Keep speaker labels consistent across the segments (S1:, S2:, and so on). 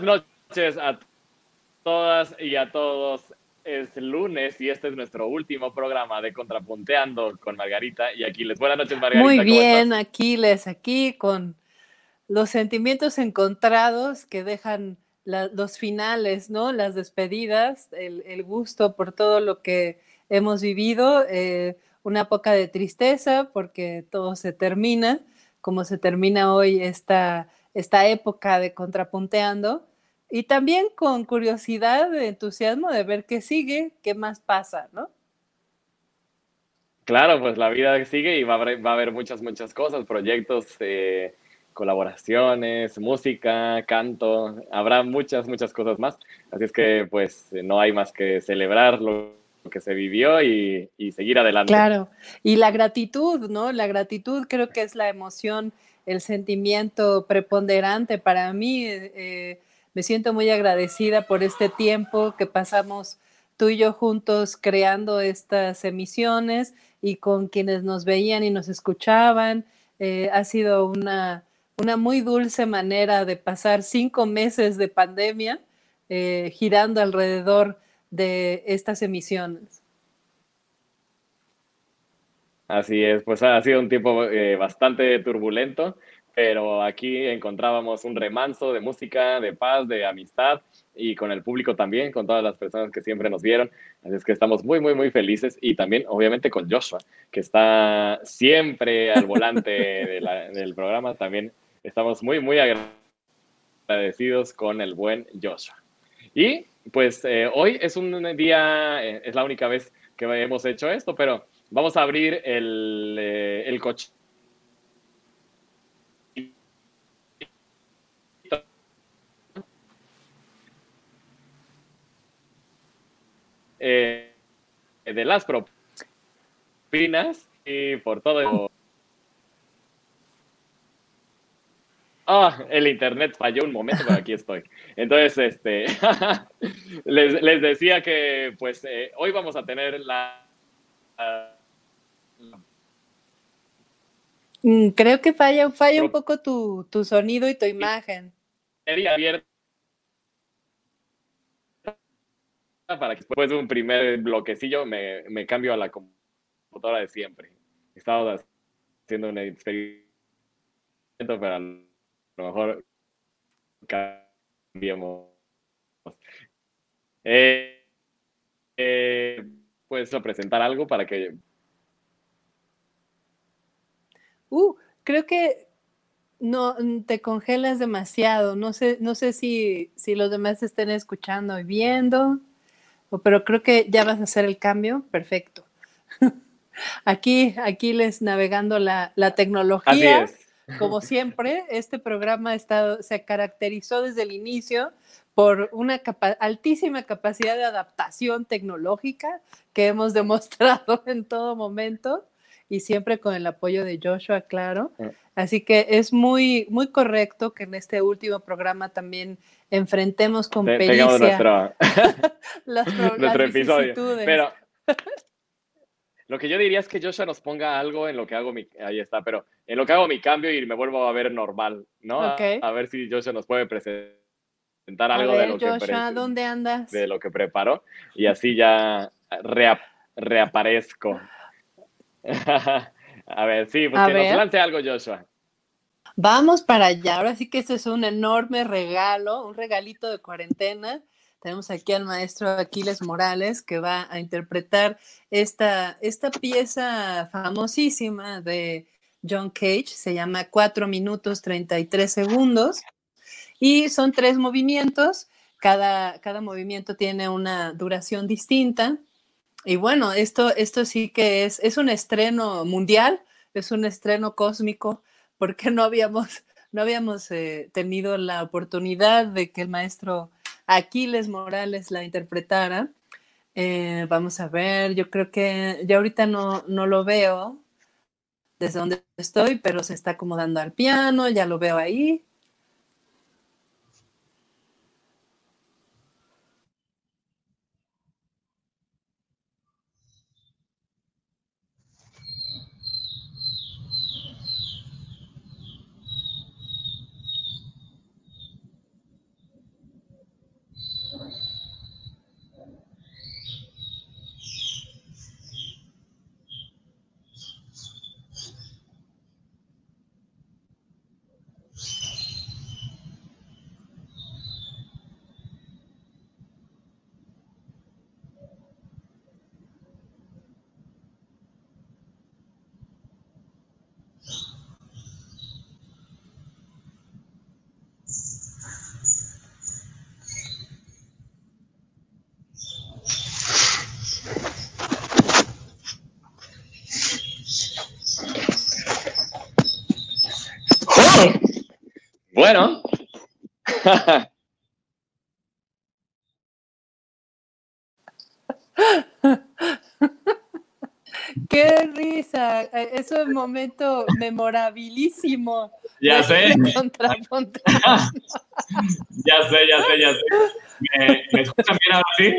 S1: Buenas noches a todas y a todos. Es lunes y este es nuestro último programa de Contrapunteando con Margarita y Aquiles. Buenas noches, Margarita.
S2: Muy bien, Aquiles, aquí con los sentimientos encontrados que dejan los finales, ¿no? Las despedidas, el, gusto por todo lo que hemos vivido, eh, una poca de tristeza porque todo se termina, como se termina hoy esta esta época de contrapunteando y también con curiosidad, entusiasmo de ver qué sigue, qué más pasa, ¿no?
S1: Claro, pues la vida sigue y va a haber, va a haber muchas, muchas cosas, proyectos, eh, colaboraciones, música, canto, habrá muchas, muchas cosas más. Así es que pues no hay más que celebrar lo que se vivió y, y seguir adelante.
S2: Claro, y la gratitud, ¿no? La gratitud creo que es la emoción el sentimiento preponderante para mí. Eh, me siento muy agradecida por este tiempo que pasamos tú y yo juntos creando estas emisiones y con quienes nos veían y nos escuchaban. Eh, ha sido una, una, muy dulce manera de pasar cinco meses de pandemia girando alrededor de estas emisiones.
S1: Así es, pues ha sido un tiempo eh, bastante turbulento, pero aquí encontrábamos un remanso de música, de paz, de amistad y con el público también, con todas las personas que siempre nos vieron. Así es que estamos muy, muy, muy felices y también, obviamente, con Joshua, que está siempre al volante del programa. También estamos muy, muy agradecidos con el buen Joshua. Y pues eh, hoy es un día, eh, es la única vez que hemos hecho esto, pero Vamos a abrir el, eh, el coche. Eh, de las propinas y por todo. Ah, el internet falló un momento, pero aquí estoy. Entonces, este, les, les, decía que pues eh, hoy vamos a tener la
S2: Mm, creo que falla, falla un poco tu, sonido y tu imagen.
S1: Para que después de un primer bloquecillo me, cambio a la computadora de siempre. Estamos haciendo un experimento, pero a lo mejor cambiemos. Eh, eh, ¿Puedes presentar algo para que
S2: Uh, creo que no mm, te congelas demasiado. No sé, no sé si, si los demás estén escuchando y viendo, pero creo que ya vas a hacer el cambio. Perfecto. Aquí, aquí les navegando la, la tecnología. Como siempre, este programa está, se caracterizó desde el inicio por una altísima capacidad de adaptación tecnológica que hemos demostrado en todo momento y siempre con el apoyo de Joshua, claro. Mm. Así que es muy, muy correcto que en este último programa también enfrentemos con pericia
S1: nuestro, las, nuestro episodio. Pero lo que yo diría es que Joshua nos ponga algo en lo que hago mi, ahí está, pero en lo que hago mi cambio y me vuelvo a ver normal, ¿no? A, ver si Joshua nos puede presentar algo de lo
S2: Joshua, ¿dónde andas?
S1: De lo que preparó y así ya reaparezco. a ver, sí, pues que nos lance algo, Joshua.
S2: Vamos para allá. Ahora sí que este es un enorme regalo, un regalito de cuarentena. Tenemos aquí al maestro Aquiles Morales que va a interpretar esta, esta pieza famosísima de John Cage. Se llama 4 minutos 33 segundos y son tres movimientos. Cada, cada movimiento tiene una duración distinta. Y bueno, esto, esto sí que es, es un estreno mundial, es un estreno cósmico, porque no habíamos, no habíamos eh, tenido la oportunidad de que el maestro Aquiles Morales la interpretara. Eh, vamos a ver, yo creo que ya ahorita no, no lo veo desde donde estoy, pero se está acomodando al piano, ya lo veo ahí.
S1: Bueno.
S2: ¡Qué risa! Eh, es un momento memorabilísimo.
S1: Ya sé. ya sé, ya sé, ya sé. ¿Me, ¿me escuchan bien ahora sí?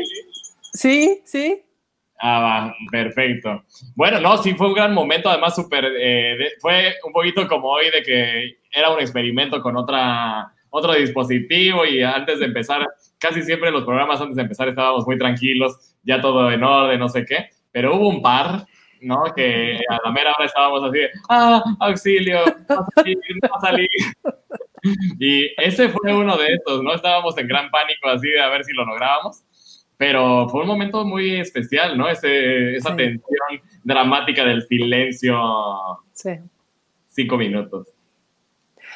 S2: Sí, sí.
S1: Ah, perfecto. Bueno, no, sí fue un gran momento, además súper, eh, fue un poquito como hoy de que era un experimento con otra, otro dispositivo y antes de empezar, casi siempre los programas antes de empezar estábamos muy tranquilos, ya todo en orden, no sé qué, pero hubo un par, ¿no? Que a la mera hora estábamos así de, ah, auxilio, va a salir. Y ese fue uno de estos, ¿no? Estábamos en gran pánico así de a ver si lo lográbamos pero fue un momento muy especial, ¿no? Ese, esa tensión dramática del silencio. Sí. Cinco minutos.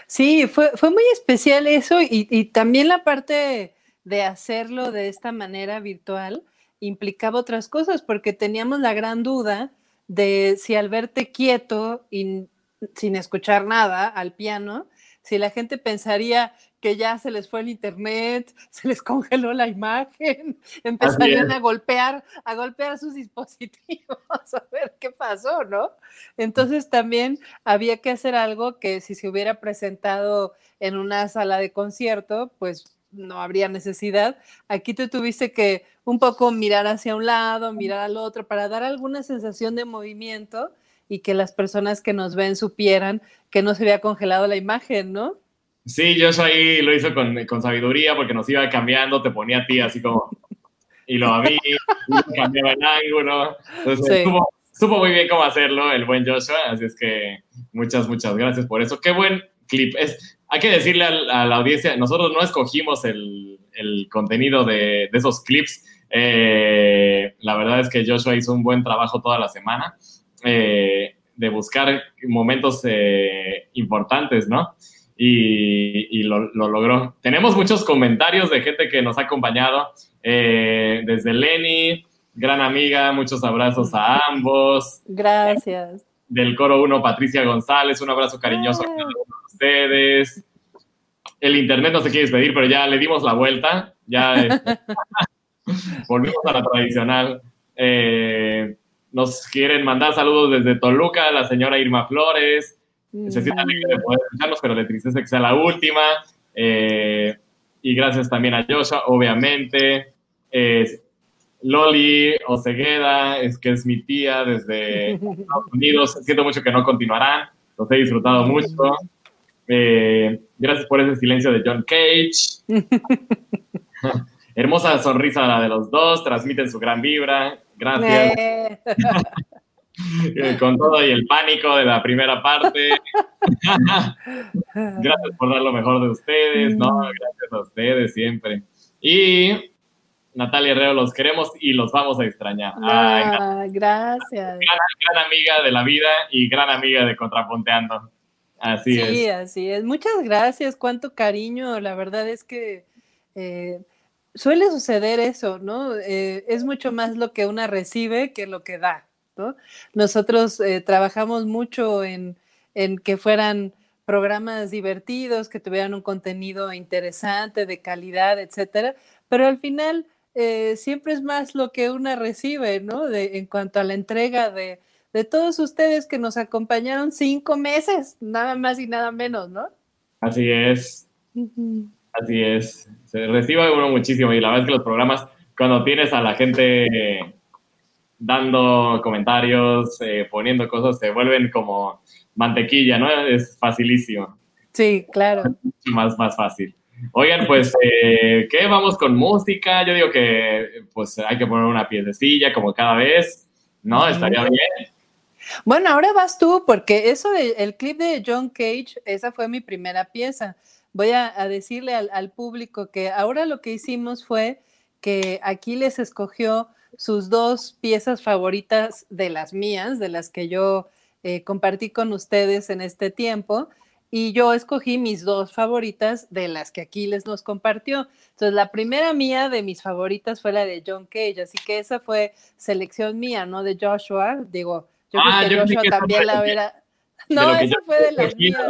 S2: Sí, fue, fue muy especial eso y, y, también la parte de hacerlo de esta manera virtual implicaba otras cosas porque teníamos la gran duda de si al verte quieto y sin escuchar nada al piano, si la gente pensaría que ya se les fue el internet, se les congeló la imagen, empezarían a golpear, a golpear sus dispositivos, a ver qué pasó, ¿no? Entonces también había que hacer algo que si se hubiera presentado en una sala de concierto, pues no habría necesidad. Aquí tú tuviste que un poco mirar hacia un lado, mirar al otro, para dar alguna sensación de movimiento y que las personas que nos ven supieran que no se había congelado la imagen, ¿no?
S1: Sí, yo ahí lo hizo con, con, sabiduría porque nos iba cambiando, te ponía a ti así como, y lo a mí, y cambiaba el ángulo. Entonces, supo, muy bien cómo hacerlo el buen Joshua, así es que muchas, muchas gracias por eso. Qué buen clip. Es, hay que decirle a, la audiencia, nosotros no escogimos el, el contenido de, de, esos clips. Eh, la verdad es que Joshua hizo un buen trabajo toda la semana eh, de buscar momentos eh, importantes, ¿no? y, lo, logró. Tenemos muchos comentarios de gente que nos ha acompañado, eh, desde Lenny, gran amiga, muchos abrazos a ambos.
S2: Gracias.
S1: Del coro 1, Patricia González, un abrazo cariñoso a todos ustedes. El internet no se quiere despedir, pero ya le dimos la vuelta, ya este, volvimos a la tradicional. Eh, nos quieren mandar saludos desde Toluca, la señora Irma Flores, se siente alegre de poder escucharlos, pero de tristeza que sea la última. Eh, y gracias también a Joshua, obviamente. Loli Osegueda, es que es mi tía desde Estados Unidos. Siento mucho que no continuarán. Los he disfrutado mucho. Eh, gracias por ese silencio de John Cage. Hermosa sonrisa la de los dos. Transmiten su gran vibra. Gracias. con todo y el pánico de la primera parte. gracias por dar lo mejor de ustedes, ¿no? Mm. Gracias a ustedes siempre. Y Natalia Herrero, los queremos y los vamos a extrañar.
S2: Ah, gracias.
S1: Gran, amiga de la vida y gran amiga de Contrapunteando. Así es.
S2: Sí, así es. Muchas gracias, cuánto cariño. La verdad es que eh, suele suceder eso, ¿no? Eh, es mucho más lo que una recibe que lo que da. Nosotros eh, trabajamos mucho en, que fueran programas divertidos, que tuvieran un contenido interesante, de calidad, etcétera, pero al final eh, siempre es más lo que una recibe, ¿no? en cuanto a la entrega de, todos ustedes que nos acompañaron cinco meses, nada más y nada menos, ¿no?
S1: Así es. Así es. Se recibe uno muchísimo y la verdad es que los programas, cuando tienes a la gente dando comentarios, eh, poniendo cosas, se vuelven como mantequilla, ¿no? Es facilísimo.
S2: Sí, claro.
S1: Más, más fácil. Oigan, pues, eh, ¿qué? Vamos con música. Yo digo que, pues, hay que poner una piececilla como cada vez, ¿no? Estaría bien.
S2: Bueno, ahora vas tú, porque eso del clip de John Cage, esa fue mi primera pieza. Voy a, decirle al, al, público que ahora lo que hicimos fue que aquí les escogió sus dos piezas favoritas de las mías, de las que yo eh, compartí con ustedes en este tiempo, y yo escogí mis dos favoritas de las que Aquiles nos compartió. Entonces, la primera mía de mis favoritas fue la de John Cage, así que esa fue selección mía, no de Joshua. Digo, yo creo ah, que Joshua también la verá. No, esa fue de las mías.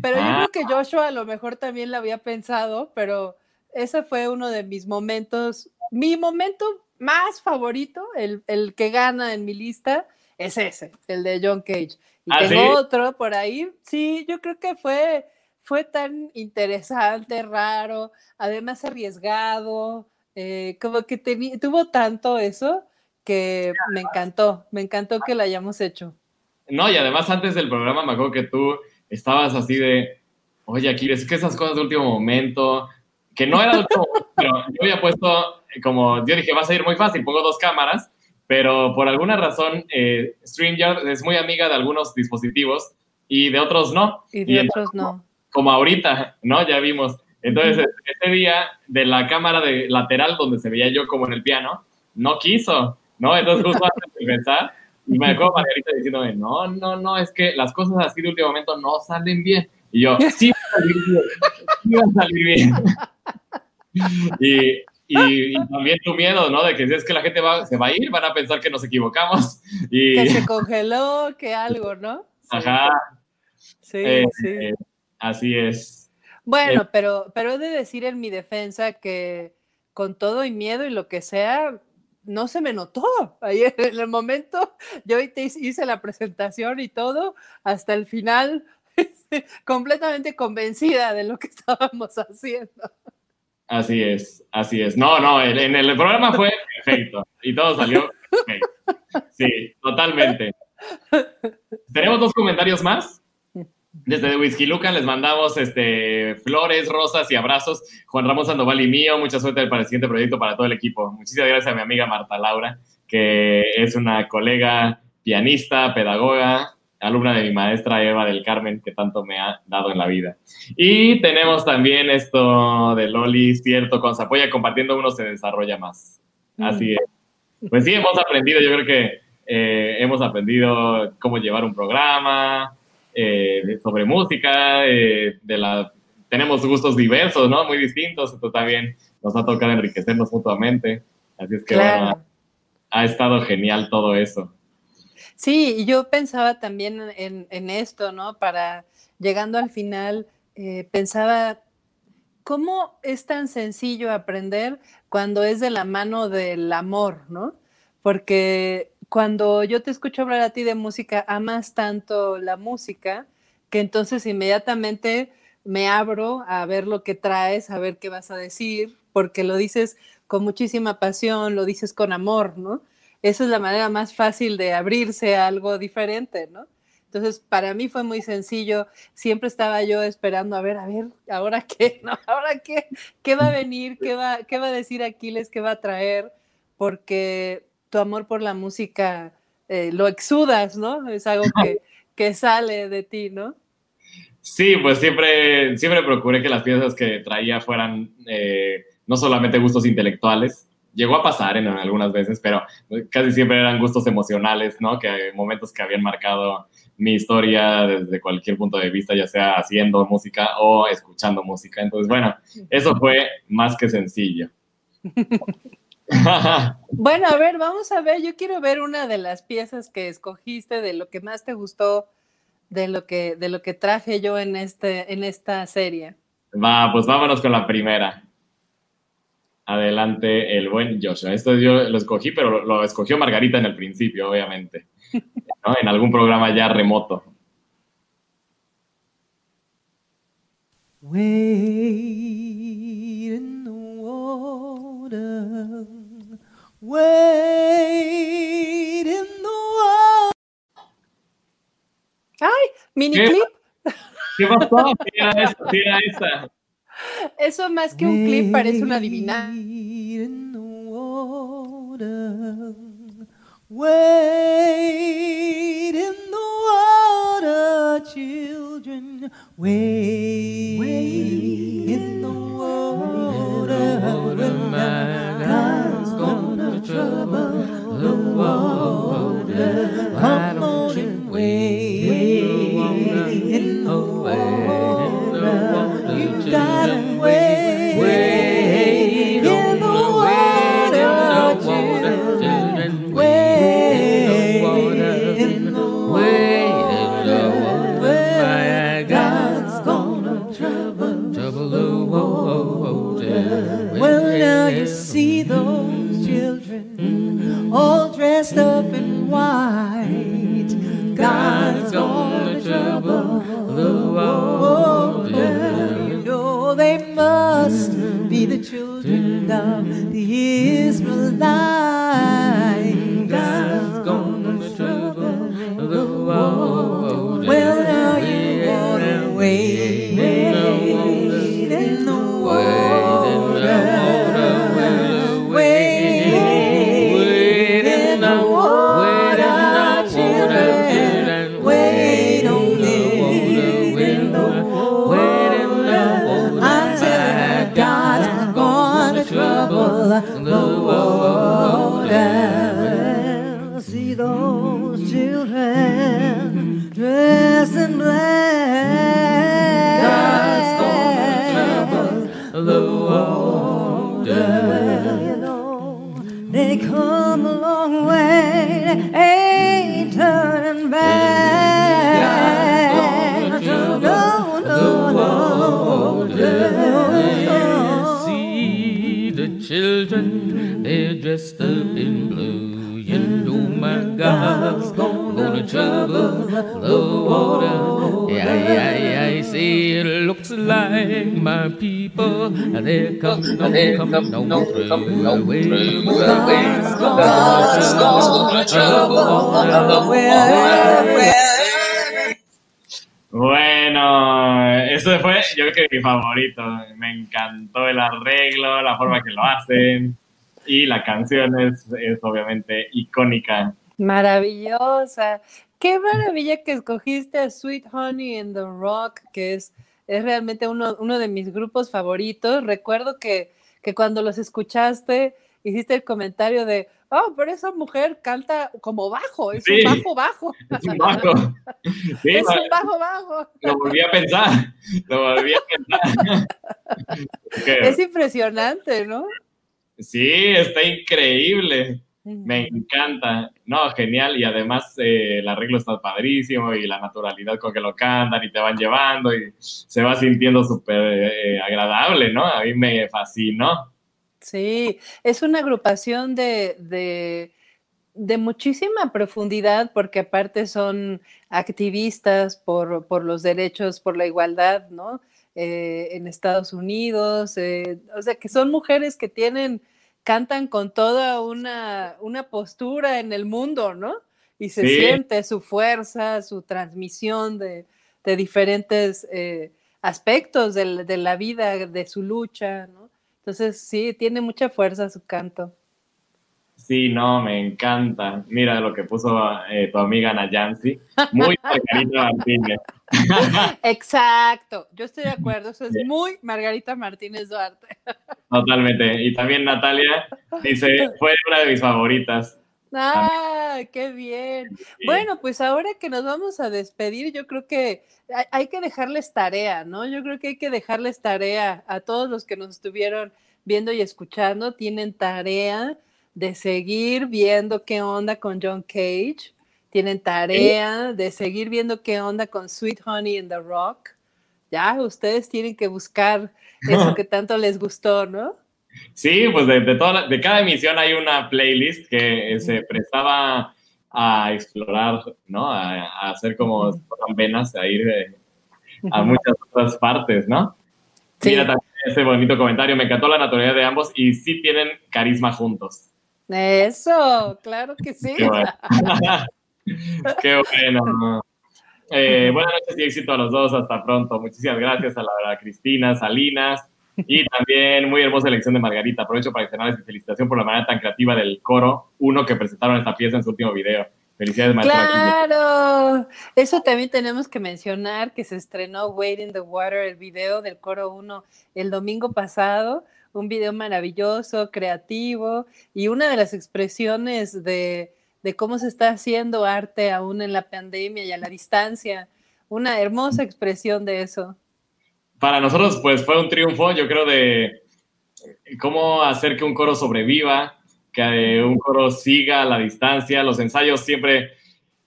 S2: Pero yo
S1: Ah.
S2: creo que Joshua a lo mejor también lo había pensado, pero ese fue uno de mis momentos, mi momento más favorito, el, el que gana en mi lista, es ese, el de John Cage. Y
S1: ¿Ah,
S2: tengo
S1: sí?
S2: otro por ahí, sí, yo creo que fue, fue tan interesante, raro, además arriesgado, eh, como que tuvo tanto eso que me encantó, me encantó que lo hayamos hecho.
S1: No, y además antes del programa me acuerdo que tú estabas así de, oye, Aquiles, es que esas cosas de último momento, que no era de último momento, pero yo había puesto, eh, como yo dije, vas a ir muy fácil, pongo dos cámaras, pero por alguna razón eh, StreamYard es muy amiga de algunos dispositivos y de otros no.
S2: Y de otros no.
S1: como ahorita, ¿no? Ya vimos. Entonces,
S2: Ujú.
S1: ese día de la cámara de lateral donde se veía yo como en el piano, no quiso, ¿no? Entonces, justo antes de empezar, y me acuerdo Margarita diciéndome, no, no, no, es que las cosas así de último momento no salen bien. Y yo, sí va a salir bien, sí va a salir bien. y, y, y también tu miedo, ¿no? De que si es que la gente va, se va a ir, van a pensar que nos equivocamos. Y,
S2: Que se congeló, que algo, ¿no? Sí,
S1: ajá,
S2: sí,
S1: eh,
S2: sí.
S1: eh, así es.
S2: Bueno, pero, pero he de decir en mi defensa que con todo y miedo y lo que sea, no se me notó. Ayer en el momento, yo te hice la presentación y todo, hasta el final, este, completamente convencida de lo que estábamos haciendo.
S1: Así es, así es. No, no, en el programa fue perfecto y todo salió perfecto. Sí, totalmente. Tenemos dos comentarios más. Desde Whisky Lucan les mandamos este, flores, rosas y abrazos. Juan Ramón Sandoval y mío, mucha suerte para el siguiente proyecto para todo el equipo. Muchísimas gracias a mi amiga Marta Laura, que es una colega pianista, pedagoga, alumna de mi maestra Eva del Carmen, que tanto me ha dado en la vida. Y tenemos también esto de Loli, cierto, con se apoya compartiendo uno se desarrolla más. Así es. Pues sí, hemos aprendido, yo creo que eh, hemos aprendido cómo llevar un programa, eh, sobre música, eh, de la, tenemos gustos diversos, ¿no? Muy distintos, entonces también nos ha tocado enriquecernos mutuamente. Así es que
S2: Claro.
S1: bueno, ha estado genial todo eso.
S2: Sí, y yo pensaba también en, en esto, ¿no? Para llegando al final, eh, pensaba, ¿cómo es tan sencillo aprender cuando es de la mano del amor, ¿no? Porque cuando yo te escucho hablar a ti de música, amas tanto la música que entonces inmediatamente me abro a ver lo que traes, a ver qué vas a decir, porque lo dices con muchísima pasión, lo dices con amor, ¿no? Esa es la manera más fácil de abrirse a algo diferente, ¿no? Entonces, para mí fue muy sencillo. Siempre estaba yo esperando a ver, a ver, ¿ahora qué? ¿No? ¿Ahora qué? ¿Qué va a venir? ¿Qué va, qué va a decir Aquiles? ¿Qué va a traer? Porque tu amor por la música eh, lo exudas, ¿no? Es algo que, que sale de ti, ¿no?
S1: Sí, pues siempre, siempre procuré que las piezas que traía fueran eh, no solamente gustos intelectuales, llegó a pasar en algunas veces, pero casi siempre eran gustos emocionales, ¿no? Que momentos que habían marcado mi historia desde cualquier punto de vista, ya sea haciendo música o escuchando música. Entonces, bueno, eso fue más que sencillo.
S2: Bueno, a ver, vamos a ver. Yo quiero ver una de las piezas que escogiste, de lo que más te gustó, de lo que, de lo que traje yo en, este, en esta serie.
S1: Va, pues vámonos con la primera. Adelante, el buen Joshua. Esto yo lo escogí, pero lo, lo escogió Margarita en el principio, obviamente. ¿no? En algún programa ya remoto.
S3: In the water, wade in the water.
S2: ¡Ay! Mini
S1: ¿Qué?
S2: clip.
S1: ¿Qué pasó? Sí, era esa, sí, era esa.
S2: Eso más que un clip parece una adivinanza.
S3: Wade in the water, wade in the water, children. Wade, in the water, when God's gonna trouble the water. Come on and wade in the water. You gotta wade, dressed up in white. God's
S4: gonna trouble the world. Oh, they must
S3: be the children of the Israelites.
S1: Bueno, eso fue, yo creo que mi favorito. Me encantó el arreglo, la forma que lo hacen. Y la canción es, es obviamente icónica.
S2: Maravillosa. Qué maravilla que escogiste a Sweet Honey in the Rock, que es, es realmente uno, uno de mis grupos favoritos. Recuerdo que, que cuando los escuchaste, hiciste el comentario de, oh, pero esa mujer canta como bajo, es
S1: Sí.
S2: un bajo bajo.
S1: Es un bajo. Sí,
S2: es un bajo bajo.
S1: lo volví a pensar. Lo volví a pensar.
S2: Es impresionante, ¿no?
S1: sí, está increíble. Me encanta. No, genial. Y además eh, el arreglo está padrísimo y la naturalidad con que lo cantan y te van llevando y se va sintiendo súper eh, agradable, ¿no? A mí me fascinó.
S2: Sí, es una agrupación de, de, de muchísima profundidad porque aparte son activistas por, por los derechos, por la igualdad, ¿no? Eh, en Estados Unidos, eh, o sea, que son mujeres que tienen, cantan con toda una, una postura en el mundo, ¿no? Y se
S1: Sí.
S2: siente su fuerza, su transmisión de, de diferentes eh, aspectos de, de la vida, de su lucha, ¿no? Entonces, sí, tiene mucha fuerza su canto.
S1: Sí, no, me encanta. Mira lo que puso eh, tu amiga Nayansi. Muy Margarita Martínez.
S2: Exacto, yo estoy de acuerdo, eso es muy Margarita Martínez Duarte.
S1: Totalmente. Y también Natalia dice, fue una de mis favoritas.
S2: ¡Ah, qué bien! Bueno, pues ahora que nos vamos a despedir, yo creo que hay, que dejarles tarea, ¿no? Yo creo que hay que dejarles tarea a todos los que nos estuvieron viendo y escuchando, tienen tarea de seguir viendo qué onda con John Cage, tienen tarea de seguir viendo qué onda con Sweet Honey in the Rock. Ya, ustedes tienen que buscar eso que tanto les gustó, ¿no?
S1: Sí, pues de, de, toda la- de cada emisión hay una playlist que eh, se prestaba a explorar, ¿no? A, a hacer como venas, a ir eh, a muchas otras partes, ¿no?
S2: Sí.
S1: Mira también ese bonito comentario, me encantó la naturalidad de ambos y sí tienen carisma juntos.
S2: Eso, claro que sí.
S1: Qué bueno. Qué bueno. Eh, buenas noches y éxito a los dos. Hasta pronto. Muchísimas gracias a la, a Cristina, Salinas y también muy hermosa elección de Margarita. Aprovecho para externarles mi felicitación por la manera tan creativa del coro, uno que presentaron esta pieza en su último video. Felicidades, maestra.
S2: Claro, eso también tenemos que mencionar que se estrenó Wade in the Water, el video del coro 1, el domingo pasado, un video maravilloso, creativo y una de las expresiones de cómo se está haciendo arte aún en la pandemia y a la distancia. Una hermosa expresión de eso.
S1: Para nosotros, pues fue un triunfo, yo creo, de cómo hacer que un coro sobreviva, que eh, un coro siga a la distancia. Los ensayos siempre.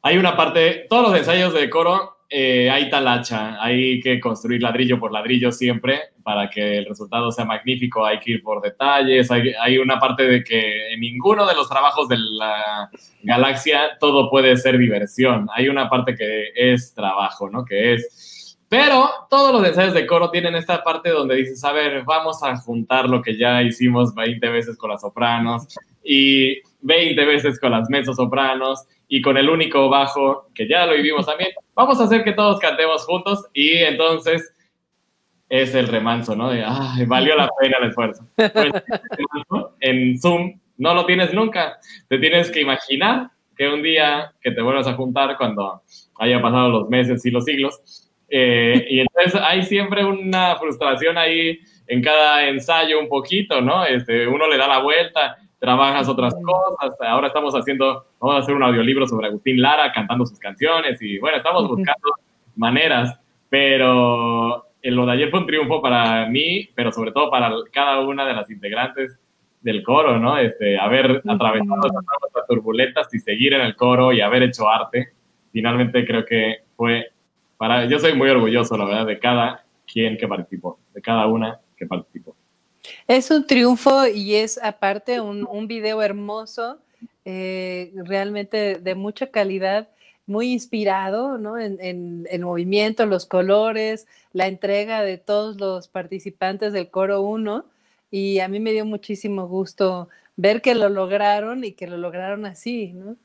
S1: Hay una parte, todos los ensayos de coro eh, hay talacha, hay que construir ladrillo por ladrillo siempre para que el resultado sea magnífico, hay que ir por detalles, hay, hay una parte de que en ninguno de los trabajos de la galaxia todo puede ser diversión, hay una parte que es trabajo, ¿no? Que es Pero todos los ensayos de coro tienen esta parte donde dices, a ver, vamos a juntar lo que ya hicimos 20 veces con las sopranos y 20 veces con las sopranos y con el único bajo, que ya lo vivimos también. Vamos a hacer que todos cantemos juntos y entonces es el remanso, ¿no? De, ay, valió la pena el esfuerzo. Pues, en Zoom no lo tienes nunca. Te tienes que imaginar que un día que te vuelvas a juntar cuando haya pasado los meses y los siglos. Eh, y entonces hay siempre una frustración ahí en cada ensayo un poquito, ¿no? Este, uno le da la vuelta, trabajas otras cosas. Ahora estamos haciendo, vamos a hacer un audiolibro sobre Agustín Lara cantando sus canciones y bueno, estamos buscando maneras, pero lo de ayer fue un triunfo para mí, pero sobre todo para cada una de las integrantes del coro, ¿no? Este, haber atravesado esas turbulentas y seguir en el coro y haber hecho arte, finalmente creo que fue yo soy muy orgulloso, la verdad, de cada quien que participó, de cada una que participó.
S2: Es un triunfo y es aparte un, un video hermoso, eh, realmente de mucha calidad muy inspirado ¿no? en, el movimiento, los colores, la entrega de todos los participantes del coro 1 y a mí me dio muchísimo gusto ver que lo lograron y que lo lograron así, ¿no?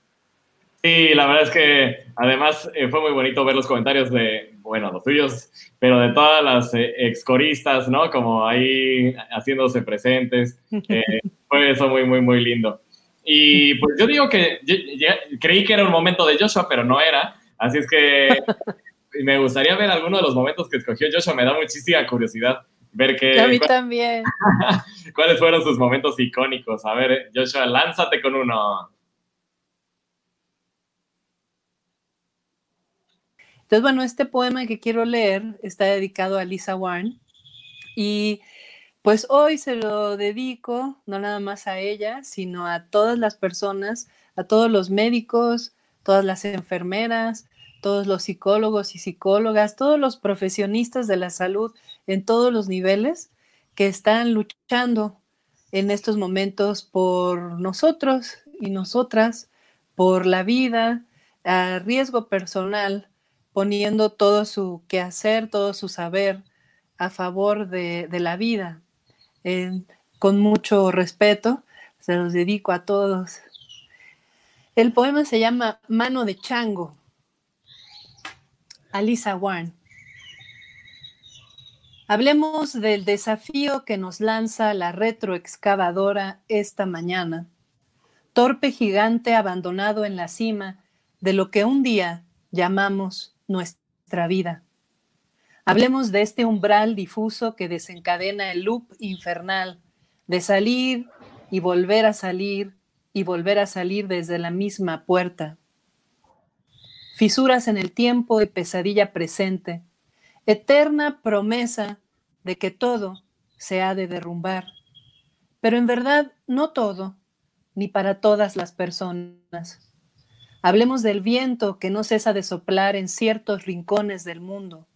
S1: Sí, la verdad es que además eh, fue muy bonito ver los comentarios de, bueno, los tuyos, pero de todas las eh, excoristas, ¿no? Como ahí haciéndose presentes. Eh, fue eso muy, muy, muy lindo. Y pues yo digo que creí que era un momento de Joshua, pero no era. Así es que me gustaría ver alguno de los momentos que escogió Joshua. Me da muchísima curiosidad ver qué.
S2: A mí también.
S1: ¿Cuáles fueron sus momentos icónicos? A ver, Joshua, lánzate con uno.
S2: Entonces, bueno, este poema que quiero leer está dedicado a Lisa Warren y pues hoy se lo dedico no nada más a ella, sino a todas las personas, a todos los médicos, todas las enfermeras, todos los psicólogos y psicólogas, todos los profesionistas de la salud en todos los niveles que están luchando en estos momentos por nosotros y nosotras, por la vida, a riesgo personal, poniendo todo su quehacer, todo su saber a favor de, la vida con mucho respeto, se los dedico a todos. El poema se llama Mano de Chango, Alisa Warren. Hablemos del desafío que nos lanza la retroexcavadora esta mañana, torpe gigante abandonado en la cima de lo que un día llamamos nuestra vida. Hablemos de este umbral difuso que desencadena el loop infernal de salir y volver a salir y volver a salir desde la misma puerta. Fisuras en el tiempo y pesadilla presente, eterna promesa de que todo se ha de derrumbar. Pero en verdad no todo, ni para todas las personas. Hablemos del viento que no cesa de soplar en ciertos rincones del mundo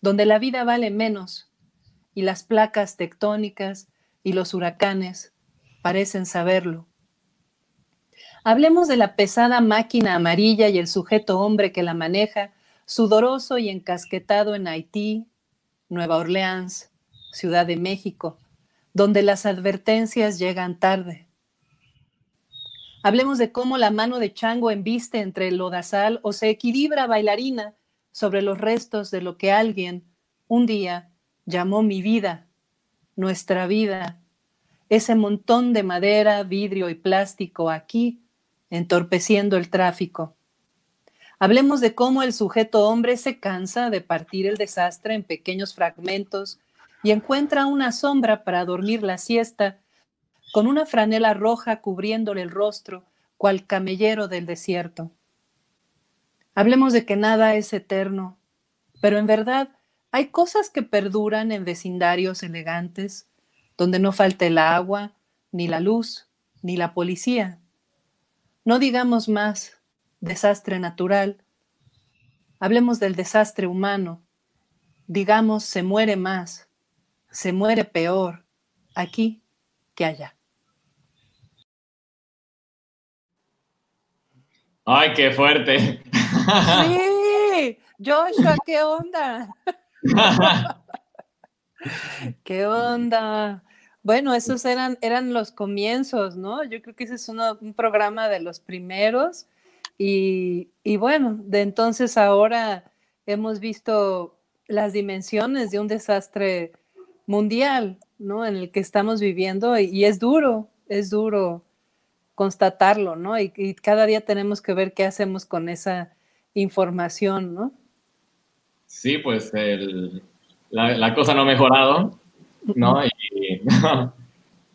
S2: donde la vida vale menos y las placas tectónicas y los huracanes parecen saberlo. Hablemos de la pesada máquina amarilla y el sujeto hombre que la maneja, sudoroso y encasquetado en Haití, Nueva Orleans, Ciudad de México, donde las advertencias llegan tarde. Hablemos de cómo la mano de chango embiste entre el lodazal o se equilibra bailarina sobre los restos de lo que alguien un día llamó mi vida, nuestra vida, ese montón de madera, vidrio y plástico aquí, entorpeciendo el tráfico. Hablemos de cómo el sujeto hombre se cansa de partir el desastre en pequeños fragmentos y encuentra una sombra para dormir la siesta, con una franela roja cubriéndole el rostro, cual camellero del desierto. Hablemos de que nada es eterno, pero en verdad hay cosas que perduran en vecindarios elegantes, donde no falta el agua, ni la luz, ni la policía. No digamos más desastre natural, hablemos del desastre humano. Digamos, se muere más, se muere peor aquí que allá.
S1: Ay, qué fuerte.
S2: Sí, Joshua, ¿qué onda? ¿Qué onda? Bueno, esos eran, eran los comienzos, ¿no? Yo creo que ese es uno- un programa de los primeros y, y bueno, de entonces ahora hemos visto las dimensiones de un desastre mundial, ¿no? En el que estamos viviendo y, y es duro, es duro constatarlo, ¿no? Y, y cada día tenemos que ver qué hacemos con esa información, ¿no?
S1: Sí, pues el- la, la cosa no ha mejorado, ¿no?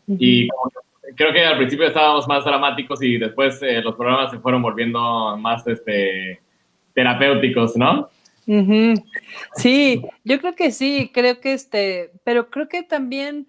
S1: Y, creo que al principio estábamos más dramáticos y después eh, los programas se fueron volviendo más este, terapéuticos, ¿no?
S2: Sí, yo creo que sí, creo que este, pero creo que también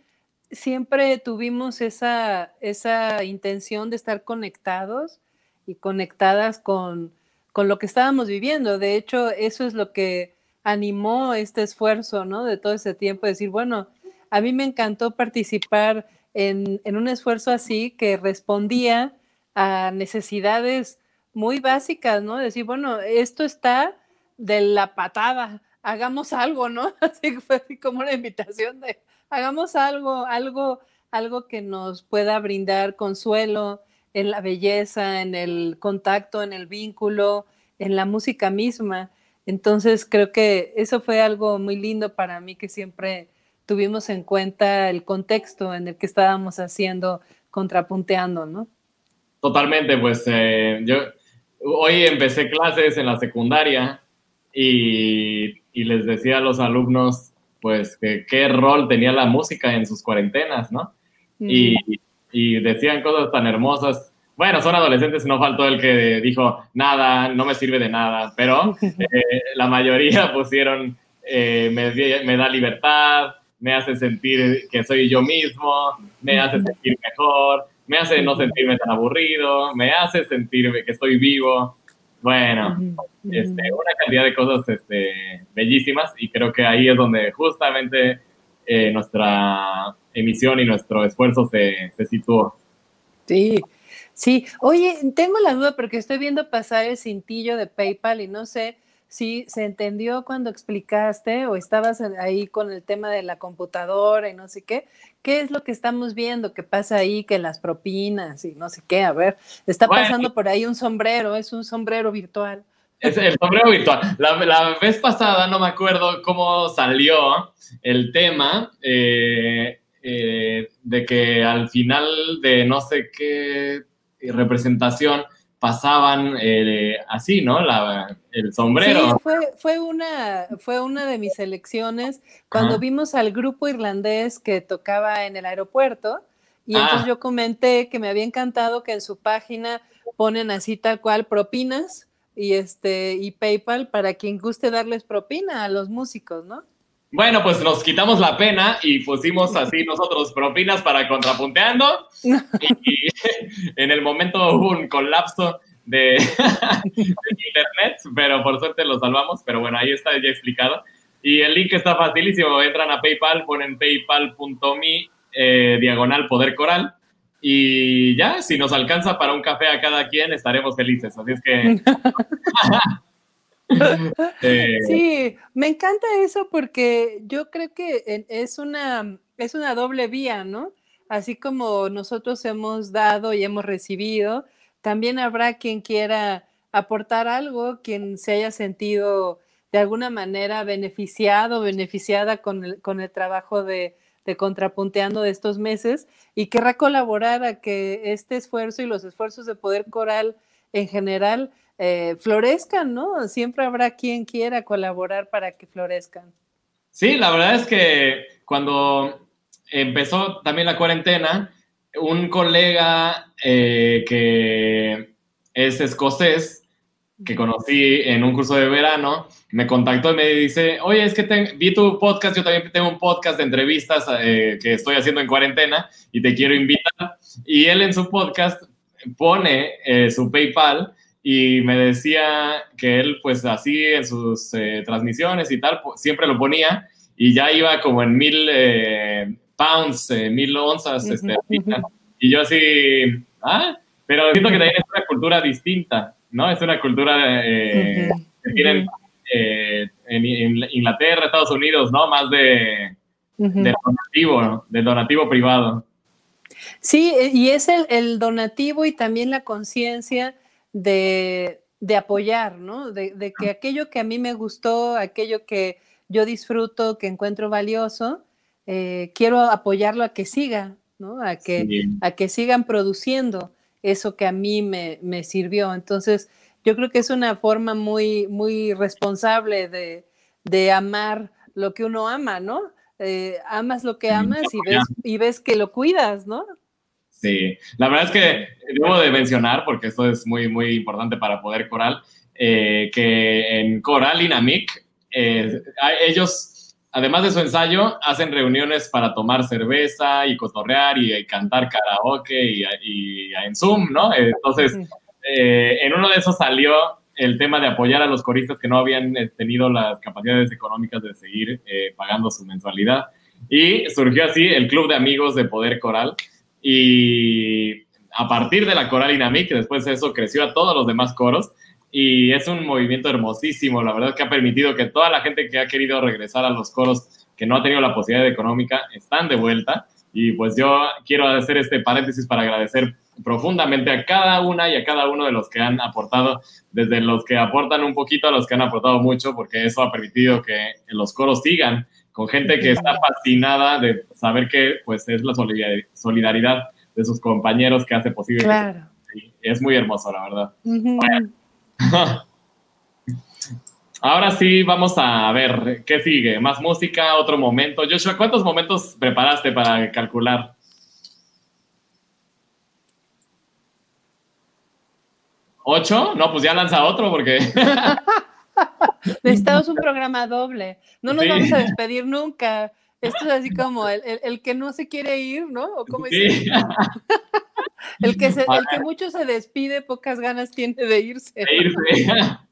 S2: siempre tuvimos esa, esa intención de estar conectados y conectadas con, con lo que estábamos viviendo. De hecho, eso es lo que animó este esfuerzo, ¿no? De todo ese tiempo, decir, bueno, a mí me encantó participar en, en un esfuerzo así que respondía a necesidades muy básicas, ¿no? Decir, bueno, esto está de la patada, hagamos algo, ¿no? Así que fue como una invitación de hagamos algo, algo, algo que nos pueda brindar consuelo en la belleza, en el contacto, en el vínculo, en la música misma. Entonces creo que eso fue algo muy lindo para mí que siempre tuvimos en cuenta el contexto en el que estábamos haciendo, contrapunteando, ¿no?
S1: Totalmente, pues eh, yo hoy empecé clases en la secundaria y, y les decía a los alumnos, pues, qué rol tenía la música en sus cuarentenas, ¿no? Y, y decían cosas tan hermosas. Bueno, son adolescentes, no faltó el que dijo, nada, no me sirve de nada, pero eh, la mayoría pusieron, eh, me, me da libertad, me hace sentir que soy yo mismo, me hace sentir mejor, me hace no sentirme tan aburrido, me hace sentir que estoy vivo. Bueno, este, una cantidad de cosas este, bellísimas y creo que ahí es donde justamente eh, nuestra emisión y nuestro esfuerzo se, se situó.
S2: Sí, sí. Oye, tengo la duda porque estoy viendo pasar el cintillo de PayPal y no sé si se entendió cuando explicaste o estabas ahí con el tema de la computadora y no sé qué. ¿Qué es lo que estamos viendo? ¿Qué pasa ahí? Que las propinas y no sé qué. A ver, está
S1: Bueno.
S2: pasando por ahí un sombrero, es un sombrero virtual.
S1: Es el sombrero virtual. La, la vez pasada no me acuerdo cómo salió el tema eh, eh, de que al final de no sé qué representación pasaban eh, así, ¿no? La, el sombrero.
S2: Sí, fue, fue, una, fue una de mis elecciones cuando
S1: Ajá.
S2: vimos al grupo irlandés que tocaba en el aeropuerto. Y
S1: Ah.
S2: entonces yo comenté que me había encantado que en su página ponen así tal cual propinas y este y PayPal para quien guste darles propina a los músicos, ¿no?
S1: Bueno, pues nos quitamos la pena y pusimos así nosotros propinas para contrapunteando. Y, en el momento hubo un colapso de, de internet, pero por suerte lo salvamos. Pero bueno, ahí está ya explicado. Y el link está facilísimo. Entran a PayPal, ponen paypal.me eh, diagonal poder coral. Y ya, si nos alcanza para un café a cada quien, estaremos felices. Así es que. eh,
S2: Sí, me encanta eso porque yo creo que es una, es una doble vía, ¿no? Así como nosotros hemos dado y hemos recibido, también habrá quien quiera aportar algo, quien se haya sentido de alguna manera beneficiado, beneficiada con el, con el trabajo de, de contrapunteando de estos meses y querrá colaborar a que este esfuerzo y los esfuerzos de poder coral en general eh, florezcan, ¿no? Siempre habrá quien quiera colaborar para que florezcan.
S1: Sí, la verdad es que cuando empezó también la cuarentena, un colega eh, que es escocés, que conocí en un curso de verano, me contactó y me dice, oye, es que te- vi tu podcast, yo también tengo un podcast de entrevistas eh, que estoy haciendo en cuarentena y te quiero invitar. Y él en su podcast pone eh, su PayPal y me decía que él pues así en sus eh, transmisiones y tal, pues, siempre lo ponía y ya iba como en mil eh, pounds, eh, mil onzas,
S2: Ujú,
S1: este,
S2: ujú.
S1: y yo así, ah, pero siento que también es una cultura distinta, ¿no? Es una cultura eh,
S2: Ujú,
S1: que tienen eh, en, Inglaterra, Estados Unidos, ¿no? Más de, de donativo, ¿no? de donativo privado.
S2: Sí, e, y es el, el donativo y también la conciencia de, de, apoyar, ¿no? De, de, que aquello que a mí me gustó, aquello que yo disfruto, que encuentro valioso, eh, quiero apoyarlo a que siga, ¿no? A que, sí. a que sigan produciendo eso que a mí me, me, sirvió. Entonces, yo creo que es una forma muy, muy responsable de, de amar lo que uno ama, ¿no? Eh, amas lo que amas y ves, y ves que lo cuidas, ¿no?
S1: Sí, la verdad es que debo de mencionar, porque esto es muy, muy importante para Poder Coral, eh, que en Coral Inamic, eh, ellos, además de su ensayo, hacen reuniones para tomar cerveza y cotorrear y, y cantar karaoke y, y, en Zoom, ¿no? Entonces, eh, en uno de esos salió el tema de apoyar a los coristas que no habían eh, tenido las capacidades económicas de seguir eh, pagando su mensualidad. Y surgió así el Club de Amigos de Poder Coral, y a partir de la coral Inami, que después de eso creció a todos los demás coros, y es un movimiento hermosísimo, la verdad que ha permitido que toda la gente que ha querido regresar a los coros, que no ha tenido la posibilidad económica, están de vuelta, y pues yo quiero hacer este paréntesis para agradecer profundamente a cada una y a cada uno de los que han aportado, desde los que aportan un poquito a los que han aportado mucho, porque eso ha permitido que los coros sigan con gente que está fascinada de saber que pues es la solidaridad de sus compañeros que hace posible.
S2: Claro.
S1: Sí, es muy hermoso, la verdad. Uh -huh. bueno. Ahora sí, vamos a ver qué sigue. Más música, otro momento. Joshua, ¿cuántos momentos preparaste para calcular? ¿Ocho? No, pues ya lanza otro porque...
S2: Necesitamos un programa doble. No nos sí. vamos a despedir nunca. Esto es así como el, el, el, que no se quiere ir, ¿no? ¿O cómo es sí. el, que se, el que mucho se despide, pocas ganas tiene de irse.
S1: De irse.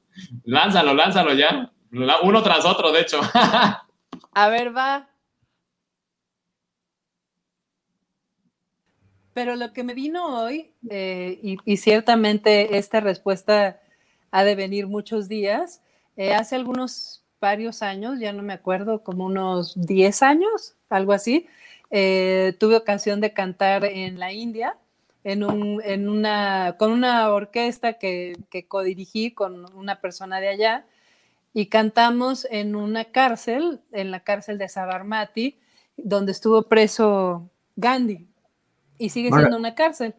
S1: lánzalo, lánzalo ya. Uno tras otro, de hecho.
S2: a ver, va. Pero lo que me vino hoy, eh, y, y ciertamente esta respuesta ha de venir muchos días, eh, hace algunos varios años, ya no me acuerdo, como unos 10 años, algo así, eh, tuve ocasión de cantar en la India, en un, en una, con una orquesta que, que codirigí con una persona de allá, y cantamos en una cárcel, en la cárcel de Sabarmati, donde estuvo preso Gandhi, y sigue siendo una cárcel.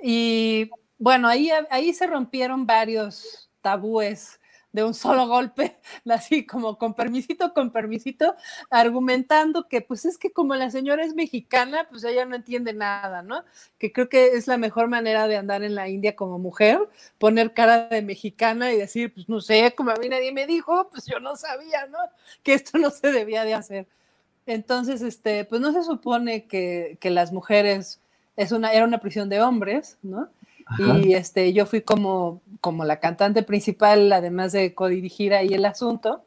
S2: Y bueno, ahí, ahí se rompieron varios tabúes de un solo golpe, así como con permisito, con permisito, argumentando que pues es que como la señora es mexicana, pues ella no entiende nada, ¿no? Que creo que es la mejor manera de andar en la India como mujer, poner cara de mexicana y decir, pues no sé, como a mí nadie me dijo, pues yo no sabía, ¿no? Que esto no se debía de hacer. Entonces, este, pues no se supone que, que las mujeres, es una, era una prisión de hombres, ¿no? Y este, yo fui como, como la cantante principal, además de codirigir ahí el asunto.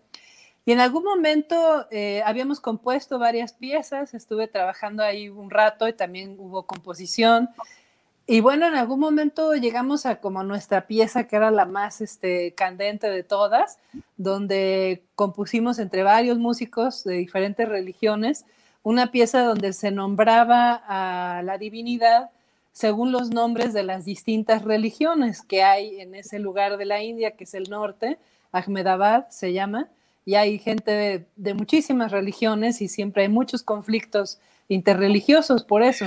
S2: Y en algún momento eh, habíamos compuesto varias piezas, estuve trabajando ahí un rato y también hubo composición. Y bueno, en algún momento llegamos a como nuestra pieza, que era la más este, candente de todas, donde compusimos entre varios músicos de diferentes religiones una pieza donde se nombraba a la divinidad según los nombres de las distintas religiones que hay en ese lugar de la India, que es el norte, Ahmedabad se llama, y hay gente de, de muchísimas religiones y siempre hay muchos conflictos interreligiosos por eso.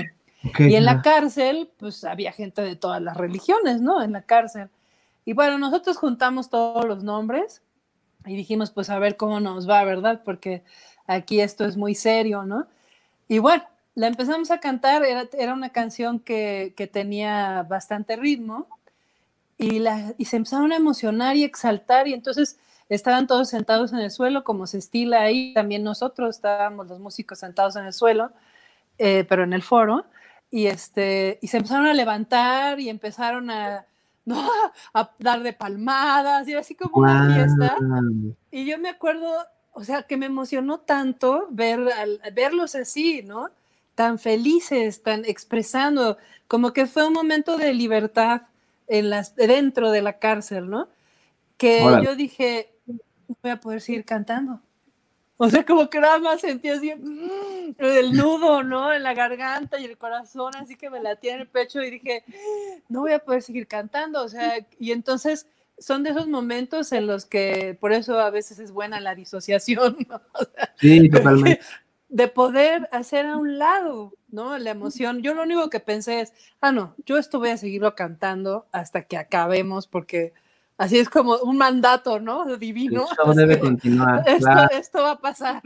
S2: Okay, y en la cárcel, pues había gente de todas las religiones, ¿no? En la cárcel. Y bueno, nosotros juntamos todos los nombres y dijimos, pues a ver cómo nos va, ¿verdad? Porque aquí esto es muy serio, ¿no? Y bueno, la empezamos a cantar, era, era una canción que, que, tenía bastante ritmo y, la, y se empezaron a emocionar y exaltar y entonces estaban todos sentados en el suelo como se estila ahí, también nosotros estábamos los músicos sentados en el suelo, eh, pero en el foro, y, este, y se empezaron a levantar y empezaron a, ¿no? a dar de palmadas y así como wow. una fiesta. Y yo me acuerdo, o sea, que me emocionó tanto ver, al, verlos así, ¿no? Tan felices, tan expresando, como que fue un momento de libertad en las, dentro de la cárcel, ¿no? Que Hola. yo dije, voy a poder seguir cantando. O sea, como que nada más sentía así mm, el nudo, ¿no? En la garganta y el corazón, así que me latía en el pecho y dije, no voy a poder seguir cantando. O sea, y entonces son de esos momentos en los que, por eso a veces es buena la disociación, ¿no? O sea,
S5: Sí, totalmente.
S2: de poder hacer a un lado, ¿no? La emoción. Yo lo único que pensé es, ah, no, yo esto voy a seguirlo cantando hasta que acabemos, porque así es como un mandato, ¿no? Divino.
S5: show debe continuar.
S2: Esto,
S5: claro.
S2: esto va a pasar.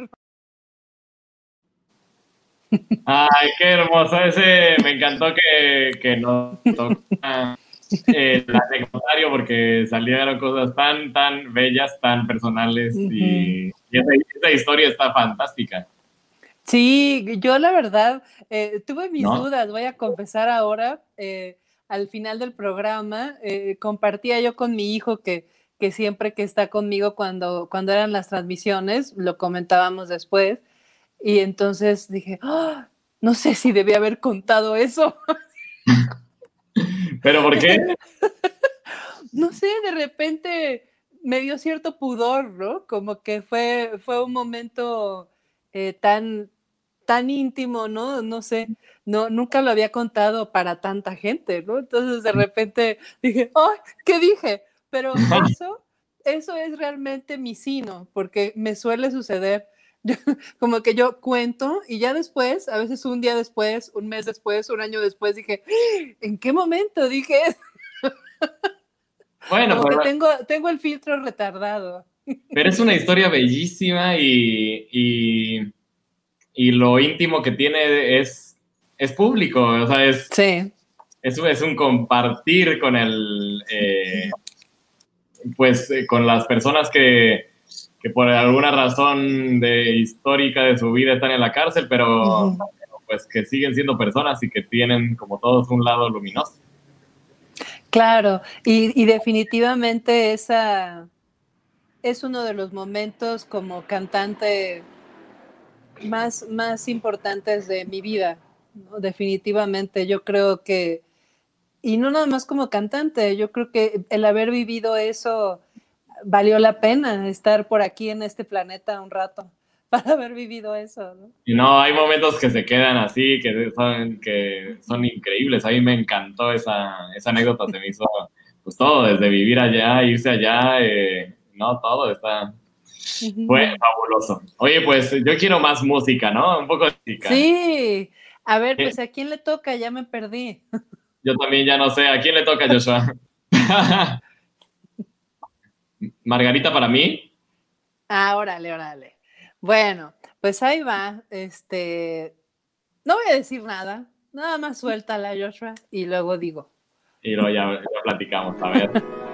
S1: Ay, qué hermoso. Ese me encantó que, que nos toca eh, el anecdotario porque salieron cosas tan, tan bellas, tan personales y, y esa, esa historia está fantástica.
S2: Sí, yo la verdad eh, tuve mis
S1: ¿No?
S2: dudas, voy a confesar ahora, eh, al final del programa, eh, compartía yo con mi hijo que, que siempre que está conmigo cuando, cuando eran las transmisiones, lo comentábamos después, y entonces dije, "Ah, no sé si debía haber contado eso.
S1: ¿Pero por qué?
S2: no sé, de repente me dio cierto pudor, ¿no? Como que fue, fue un momento eh, tan, tan íntimo, ¿no? No sé, no, nunca lo había contado para tanta gente, ¿no? Entonces de repente dije, ¡ay! ¿Qué dije? Pero eso, eso es realmente mi sino, porque me suele suceder. Como que yo cuento y ya después, a veces un día después, un mes después, un año después, dije, ¿en qué momento dije eso?
S1: Bueno,
S2: Como que
S1: pero,
S2: tengo, tengo el filtro retardado.
S1: Pero es una historia bellísima y, y, y lo íntimo que tiene es, es público, o sea, es,
S2: Sí.
S1: es, es un compartir con el, eh, pues, eh, con las personas que, que por alguna razón de, histórica de su vida están en la cárcel, pero pues que siguen siendo personas y que tienen como todos un lado luminoso.
S2: Claro, y, y definitivamente esa es uno de los momentos como cantante más, más importantes de mi vida. Definitivamente, yo creo que, y no nada más como cantante, yo creo que el haber vivido eso valió la pena estar por aquí en este planeta un rato para haber vivido eso. ¿no?
S1: Y no, hay momentos que se quedan así, que son, que son increíbles. A mí me encantó esa, esa anécdota, se me hizo pues todo, desde vivir allá, irse allá, eh, no, todo está, fue fabuloso. Oye, pues yo quiero más música, ¿no? Un poco de música.
S2: Sí, a ver,
S1: Eh.
S2: pues a quién le toca, ya me perdí.
S1: Yo también ya no sé, ¿a quién le toca, Joshua? Margarita para mí.
S2: Ah, órale, órale. Bueno, pues ahí va. Este, no voy a decir nada, nada más suéltala, Joshua, y luego digo.
S1: Y luego ya, ya platicamos, a ver.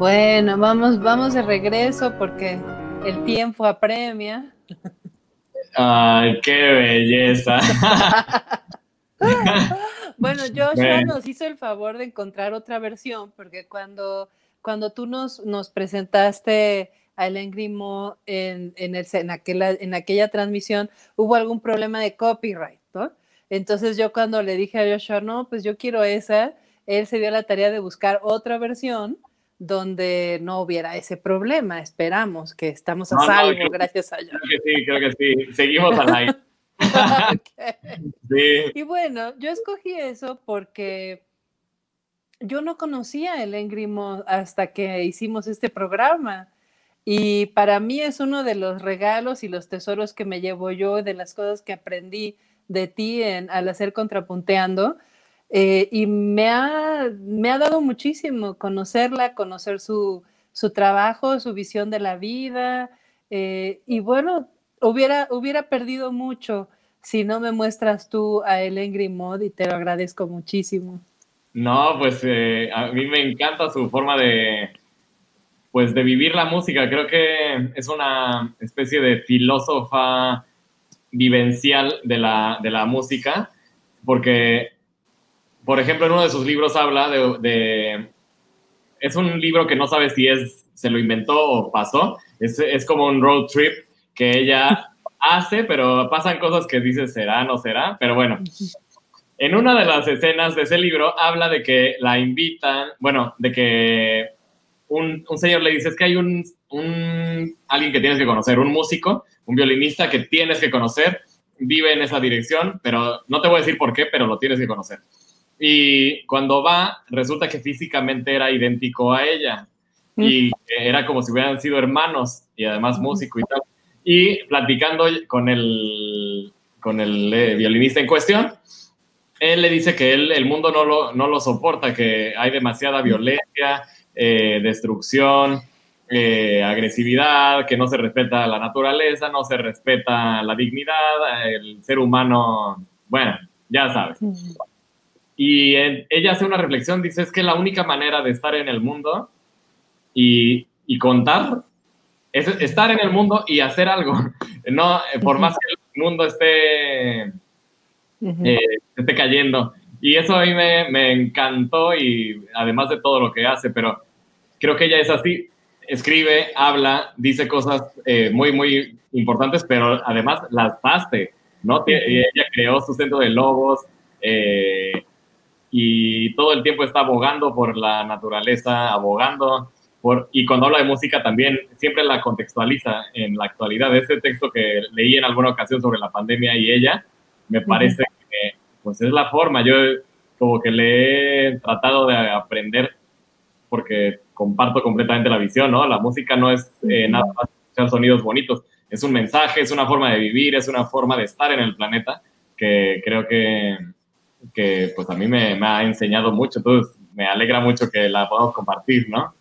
S2: Bueno, vamos, vamos de regreso porque el tiempo apremia.
S1: Ay, qué belleza.
S2: Bueno, Joshua
S1: Bueno.
S2: nos hizo el favor de encontrar otra versión, porque cuando, cuando tú nos, nos presentaste a Ellen Grimo en, en, el, en, aquella, en aquella transmisión, hubo algún problema de copyright, ¿no? Entonces yo cuando le dije a Joshua, no, pues yo quiero esa, él se dio la tarea de buscar otra versión donde no hubiera ese problema. Esperamos que estamos a
S1: No, no,
S2: salvo,
S1: creo-
S2: gracias a Dios.
S1: Creo que sí, creo que sí. Seguimos al aire.
S2: Ok.
S1: Sí.
S2: Y bueno, yo escogí eso porque yo no conocía el Engrimo hasta que hicimos este programa. Y para mí es uno de los regalos y los tesoros que me llevo yo, de las cosas que aprendí de ti en, al hacer contrapunteando. Eh, y me ha, me ha dado muchísimo conocerla, conocer su, su trabajo, su visión de la vida. eh, y bueno, hubiera, hubiera perdido mucho si no me muestras tú a Ellen Grimaud y te lo agradezco muchísimo.
S1: No, pues eh, a mí me encanta su forma de, pues, de vivir la música. Creo que es una especie de filósofa vivencial de la, de la música, porque, por ejemplo, en uno de sus libros habla de, de- es un libro que no sabe si es, se lo inventó o pasó, es, es como un road trip que ella hace, pero pasan cosas que dices, será, no será, pero bueno. En una de las escenas de ese libro habla de que la invitan, bueno, de que un, un señor le dice, es que hay un, un- alguien que tienes que conocer, un músico, un violinista que tienes que conocer, vive en esa dirección, pero no te voy a decir por qué, pero lo tienes que conocer. Y cuando va, resulta que físicamente era idéntico a ella. Y era como si hubieran sido hermanos y además músico y tal. Y platicando con el, con el eh, violinista en cuestión, él le dice que él, el mundo no lo, no lo soporta, que hay demasiada violencia, eh, destrucción, eh, agresividad, que no se respeta la naturaleza, no se respeta la dignidad, el ser humano, bueno, ya sabes. Y en- ella hace una reflexión, dice, es que la única manera de estar en el mundo y, y contar es estar en el mundo y hacer algo. No, por más que el mundo esté eh, esté cayendo. Y eso a mí me, me encantó y además de todo lo que hace, pero creo que ella es así, escribe, habla, dice cosas eh, muy, muy importantes, pero además las hace, ¿no? Ella creó su centro de lobos eh, y todo el tiempo está abogando por la naturaleza, abogando por, y cuando habla de música también siempre la contextualiza en la actualidad. Ese texto que leí en alguna ocasión sobre la pandemia y ella, me parece que pues es la forma. Yo como que le he tratado de aprender porque comparto completamente la visión, ¿no? La música no es eh, nada más escuchar sonidos bonitos, es un mensaje, es una forma de vivir, es una forma de estar en el planeta que creo que, que pues a mí me, me ha enseñado mucho, entonces me alegra mucho que la podamos compartir, ¿no?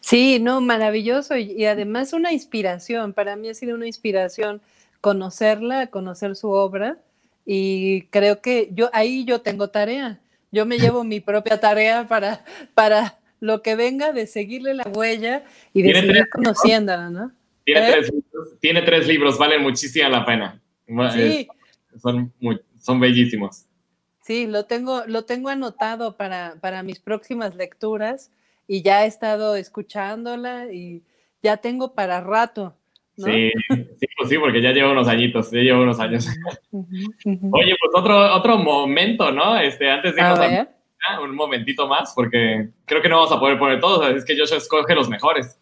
S2: Sí, no, maravilloso y, y además una inspiración. Para mí ha sido una inspiración conocerla, conocer su obra y creo que yo ahí yo tengo tarea. Yo me llevo mi propia tarea para, para lo que venga de seguirle la huella y de seguir conociéndola, ¿no?
S1: Tiene,
S2: ¿Eh?
S1: tres, libros, tiene tres libros, valen muchísimo la pena.
S2: Sí,
S1: Es- son, muy- son bellísimos.
S2: sí, lo tengo, lo tengo anotado para, para mis próximas lecturas y ya he estado escuchándola y ya tengo para rato, ¿no?
S1: Sí, sí, pues sí, porque ya lleva unos añitos, ya lleva unos años. Oye, pues otro, otro momento, ¿no? Este, antes de
S2: A
S1: irnos a música, un momentito más, porque creo que no vamos a poder poner todos, es que Joshua escoge los mejores.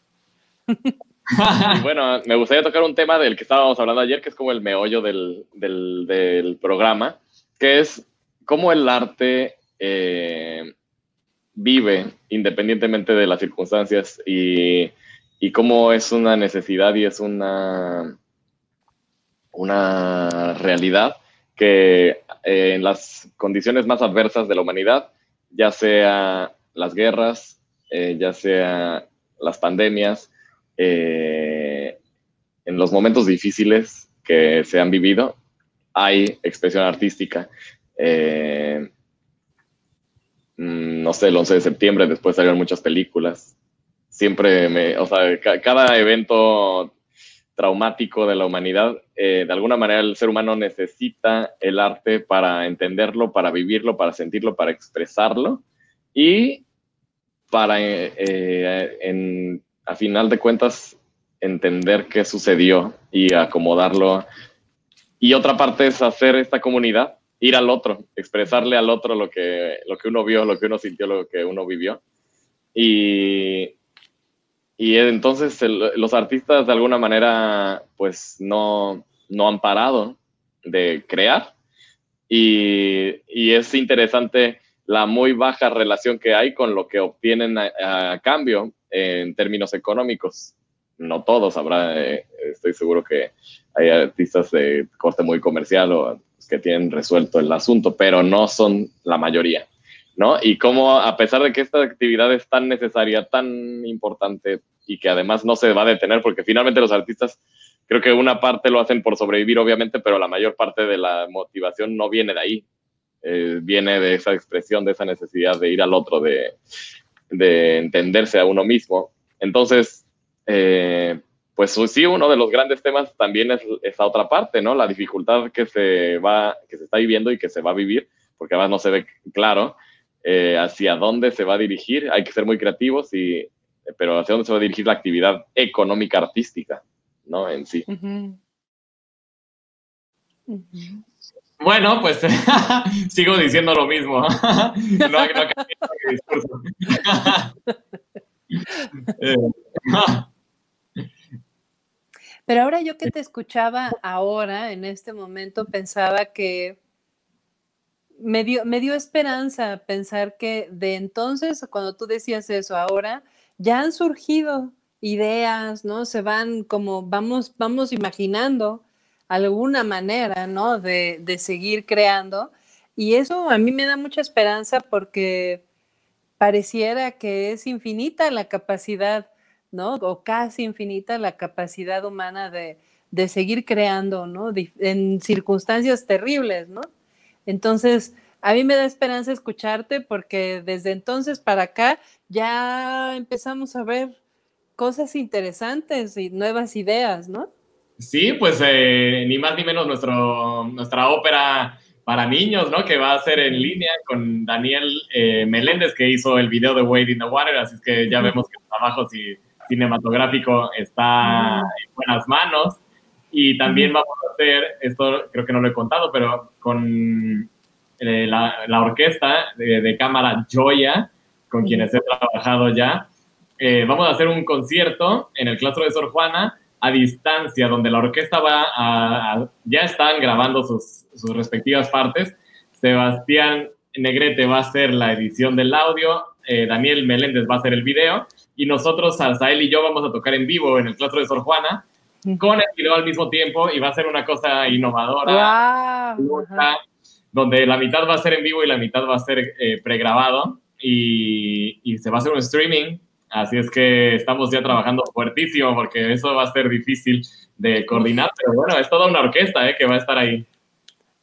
S6: Bueno, me gustaría tocar un tema del que estábamos hablando ayer, que es como el meollo del, del- programa, que es cómo el arte eh, vive independientemente de las circunstancias y, y cómo es una necesidad y es una, una realidad que eh, en las condiciones más adversas de la humanidad, ya sea las guerras, eh, ya sea las pandemias, eh, en los momentos difíciles que se han vivido, hay expresión artística. Eh, mm, no sé, el 11 de septiembre, después salieron muchas películas. Siempre me, o sea, ca- cada evento traumático de la humanidad, eh, de alguna manera el ser humano necesita el arte para entenderlo, para vivirlo, para sentirlo, para expresarlo y para, eh, eh, a final de cuentas, entender qué sucedió y acomodarlo. Y otra parte es hacer esta comunidad, ir al otro, expresarle al otro lo que, lo que uno vio, lo que uno sintió, lo que uno vivió. Y, y entonces los artistas de alguna manera pues no, no han parado de crear. Y, y es interesante la muy baja relación que hay con lo que obtienen a cambio,
S7: en términos económicos. No todos, habrá, eh, estoy seguro que hay artistas de coste muy comercial o que tienen resuelto el asunto, pero no son la mayoría, ¿no? Y como a pesar de que esta actividad es tan necesaria, tan importante y que además no se va a detener, porque finalmente los artistas, creo que una parte lo hacen por sobrevivir, obviamente, pero la mayor parte de la motivación no viene de ahí, eh, viene de esa expresión, de esa necesidad de ir al otro, de, de entenderse a uno mismo. Entonces, eh, pues sí, uno de los grandes temas también es esa otra parte, ¿no? La dificultad que se va, que se está viviendo y que se va a vivir, porque además no se ve claro eh, hacia dónde se va a dirigir. Hay que ser muy creativos y, pero hacia dónde se va a dirigir la actividad económica artística, ¿no? En sí.
S1: Bueno, pues sigo diciendo lo mismo. no, no discurso.
S2: Eh, pero ahora yo que te escuchaba ahora, en este momento, pensaba que me dio, me dio esperanza pensar que de entonces, cuando tú decías eso, ahora ya han surgido ideas, ¿no? Se van como, vamos, vamos imaginando alguna manera, ¿no? De, de seguir creando. Y eso a mí me da mucha esperanza porque pareciera que es infinita la capacidad ¿no? O casi infinita la capacidad humana de, seguir creando, ¿no? En circunstancias terribles, ¿no? Entonces, a mí me da esperanza escucharte porque desde entonces para acá ya empezamos a ver cosas interesantes y nuevas ideas, ¿no?
S1: Sí, pues eh, ni más ni menos nuestro, nuestra ópera para niños, ¿no? Que va a ser en línea con Daniel eh, Meléndez, que hizo el video de Wade in the Water, así que ya vemos que el trabajo cinematográfico está en buenas manos. Y también vamos a hacer, esto creo que no lo he contado, pero con eh, la, orquesta de, cámara Joya, con quienes he trabajado ya, eh, vamos a hacer un concierto en el claustro de Sor Juana a distancia, donde la orquesta va a, ya están grabando sus, sus respectivas partes. Sebastián Negrete va a hacer la edición del audio, eh, Daniel Meléndez va a hacer el video y nosotros, Alzael y yo, vamos a tocar en vivo en el Claustro de Sor Juana con el video al mismo tiempo y va a ser una cosa innovadora, donde la mitad va a ser en vivo y la mitad va a ser eh, pregrabado y, y se va a hacer un streaming. Así es que estamos ya trabajando fuertísimo porque eso va a ser difícil de coordinar, pero bueno, es toda una orquesta eh, que va a estar ahí.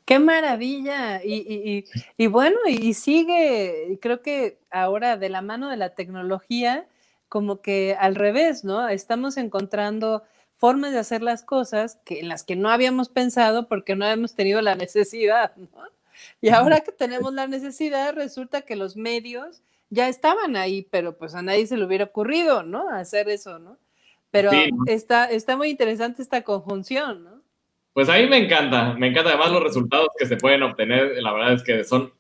S2: Qué maravilla. Y, bueno, y sigue, creo que ahora de la mano de la tecnología, como que al revés, ¿no? Estamos encontrando formas de hacer las cosas que, en las que no habíamos pensado porque no hemos tenido la necesidad, ¿no? Y ahora que tenemos la necesidad, resulta que los medios ya estaban ahí, pero pues a nadie se le hubiera ocurrido, ¿no? Hacer eso, ¿no? Pero está, está muy interesante esta conjunción, ¿no?
S1: Pues a mí me encanta, me encanta además los resultados que se pueden obtener, la verdad es que son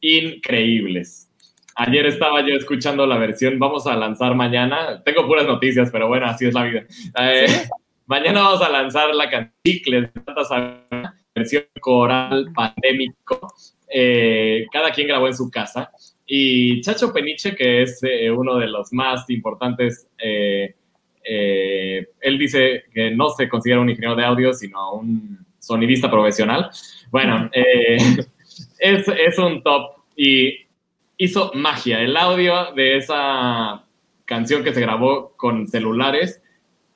S1: increíbles. Ayer estaba yo escuchando la versión, vamos a lanzar mañana, tengo puras noticias, pero bueno, así es la vida. Eh, mañana vamos a lanzar la canticles, versión coral pandémico, eh, cada quien grabó en su casa. Y Chacho Peniche, que es eh, uno de los más importantes eh, él dice que no se considera un ingeniero de audio, sino un sonidista profesional. Bueno, eh, es, es, un top y hizo magia. El audio de esa canción que se grabó con celulares,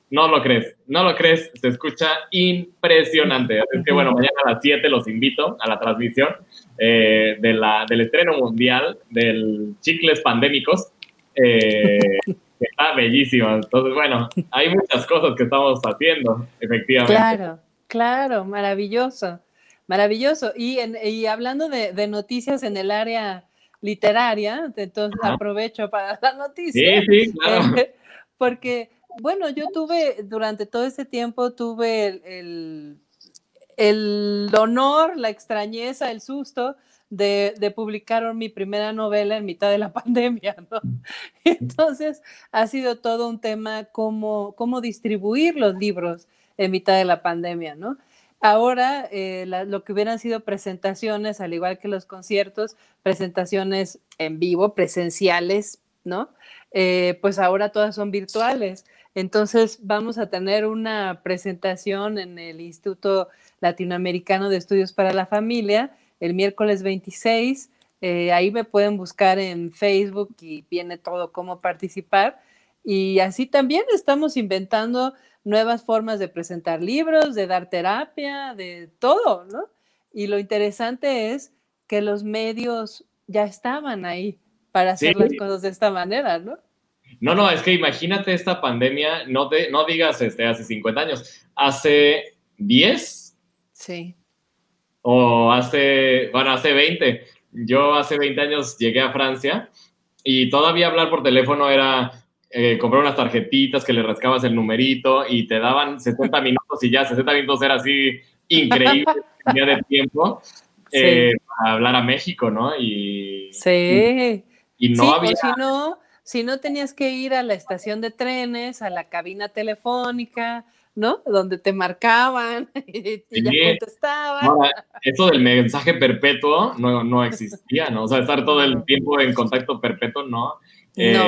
S1: no lo crees, no lo crees, se escucha impresionante. Así que bueno, mañana a las 7 los invito a la transmisión eh, de la, del estreno mundial del Chicles Pandémicos. Eh, está bellísimo. Entonces, bueno, hay muchas cosas que estamos haciendo, efectivamente.
S2: Claro, claro, maravilloso, maravilloso. Y, y hablando de, noticias en el área literaria, entonces aprovecho para dar noticias.
S1: Sí, sí, claro.
S2: porque, bueno, yo tuve, durante todo ese tiempo, tuve el, el honor, la extrañeza, el susto de, de, publicar mi primera novela en mitad de la pandemia, ¿no? Entonces, ha sido todo un tema cómo, cómo distribuir los libros en mitad de la pandemia, ¿no? Ahora, eh, lo que hubieran sido presentaciones, al igual que los conciertos, presentaciones en vivo, presenciales, ¿no? eh, pues ahora todas son virtuales. Entonces vamos a tener una presentación en el Instituto Latinoamericano de Estudios para la Familia el miércoles 26. Eh, ahí me pueden buscar en Facebook y viene todo cómo participar. Y así también estamos inventando nuevas formas de presentar libros, de dar terapia, de todo, ¿no? Y lo interesante es que los medios ya estaban ahí para hacer
S1: Sí.
S2: las cosas de esta manera, ¿no?
S1: No, no, es que imagínate esta pandemia, no, te, no digas este, hace 50 años, hace 10
S2: Sí.
S1: o hace, bueno, hace 20. Yo hace 20 años llegué a Francia y todavía hablar por teléfono era eh, comprar unas tarjetitas que le rascabas el numerito y te daban 60 minutos y ya 60 minutos era así increíble día de tiempo
S2: Sí.
S1: eh, para hablar a México, ¿no? Y,
S2: Sí.
S1: y no
S2: sí,
S1: había...
S2: si no, si no tenías que ir a la estación de trenes, a la cabina telefónica, ¿no? Donde te marcaban y, ya contestaban.
S1: Ahora, eso del mensaje perpetuo no, no existía, ¿no? O sea, estar todo el tiempo en contacto perpetuo, ¿no? Eh,
S2: No.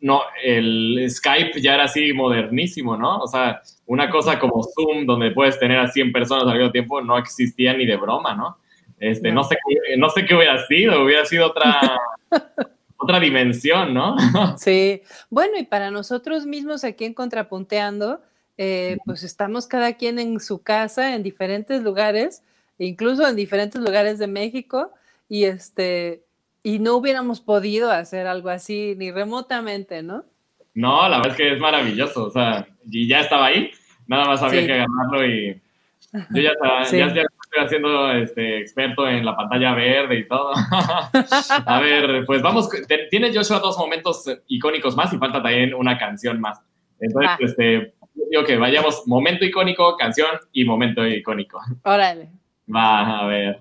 S1: no, el Skype ya era así modernísimo, ¿no? O sea, una cosa como Zoom, donde puedes tener a 100 personas al mismo tiempo, no existía ni de broma, ¿no? Este, no.
S2: No.
S1: sé, qué- no sé qué hubiera sido, hubiera sido otra, otra dimensión, ¿no?
S2: Sí, bueno, y para nosotros mismos aquí en Contrapunteando, eh, pues estamos cada quien en su casa, en diferentes lugares, incluso en diferentes lugares de México, y este, y no hubiéramos podido hacer algo así ni remotamente, ¿no?
S1: No, la verdad es que es maravilloso, o sea, y ya estaba ahí, nada más había
S2: Sí.
S1: que agarrarlo y yo ya, estaba-
S2: Sí.
S1: ya, estoy haciendo este, experto en la pantalla verde y todo. A ver, pues vamos, tiene Joshua dos momentos icónicos más y falta también una canción más. Entonces,
S2: Va.
S1: este, digo que vayamos momento icónico, canción y momento icónico.
S2: Órale.
S1: Va, a ver.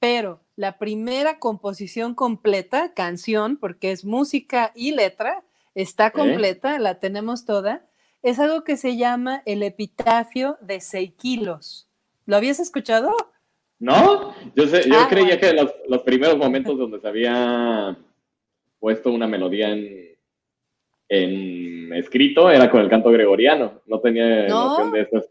S2: Pero la primera composición completa, canción, porque es música y letra, está completa, la tenemos toda, es algo que se llama el epitafio de Seikilos. ¿Lo habías escuchado?
S8: ¿No? Yo, sé, yo
S2: Ah,
S8: creía
S2: bueno.
S8: que los, los primeros momentos donde se había puesto una melodía en, en escrito era con el canto gregoriano. No tenía
S2: No.
S8: noción de eso.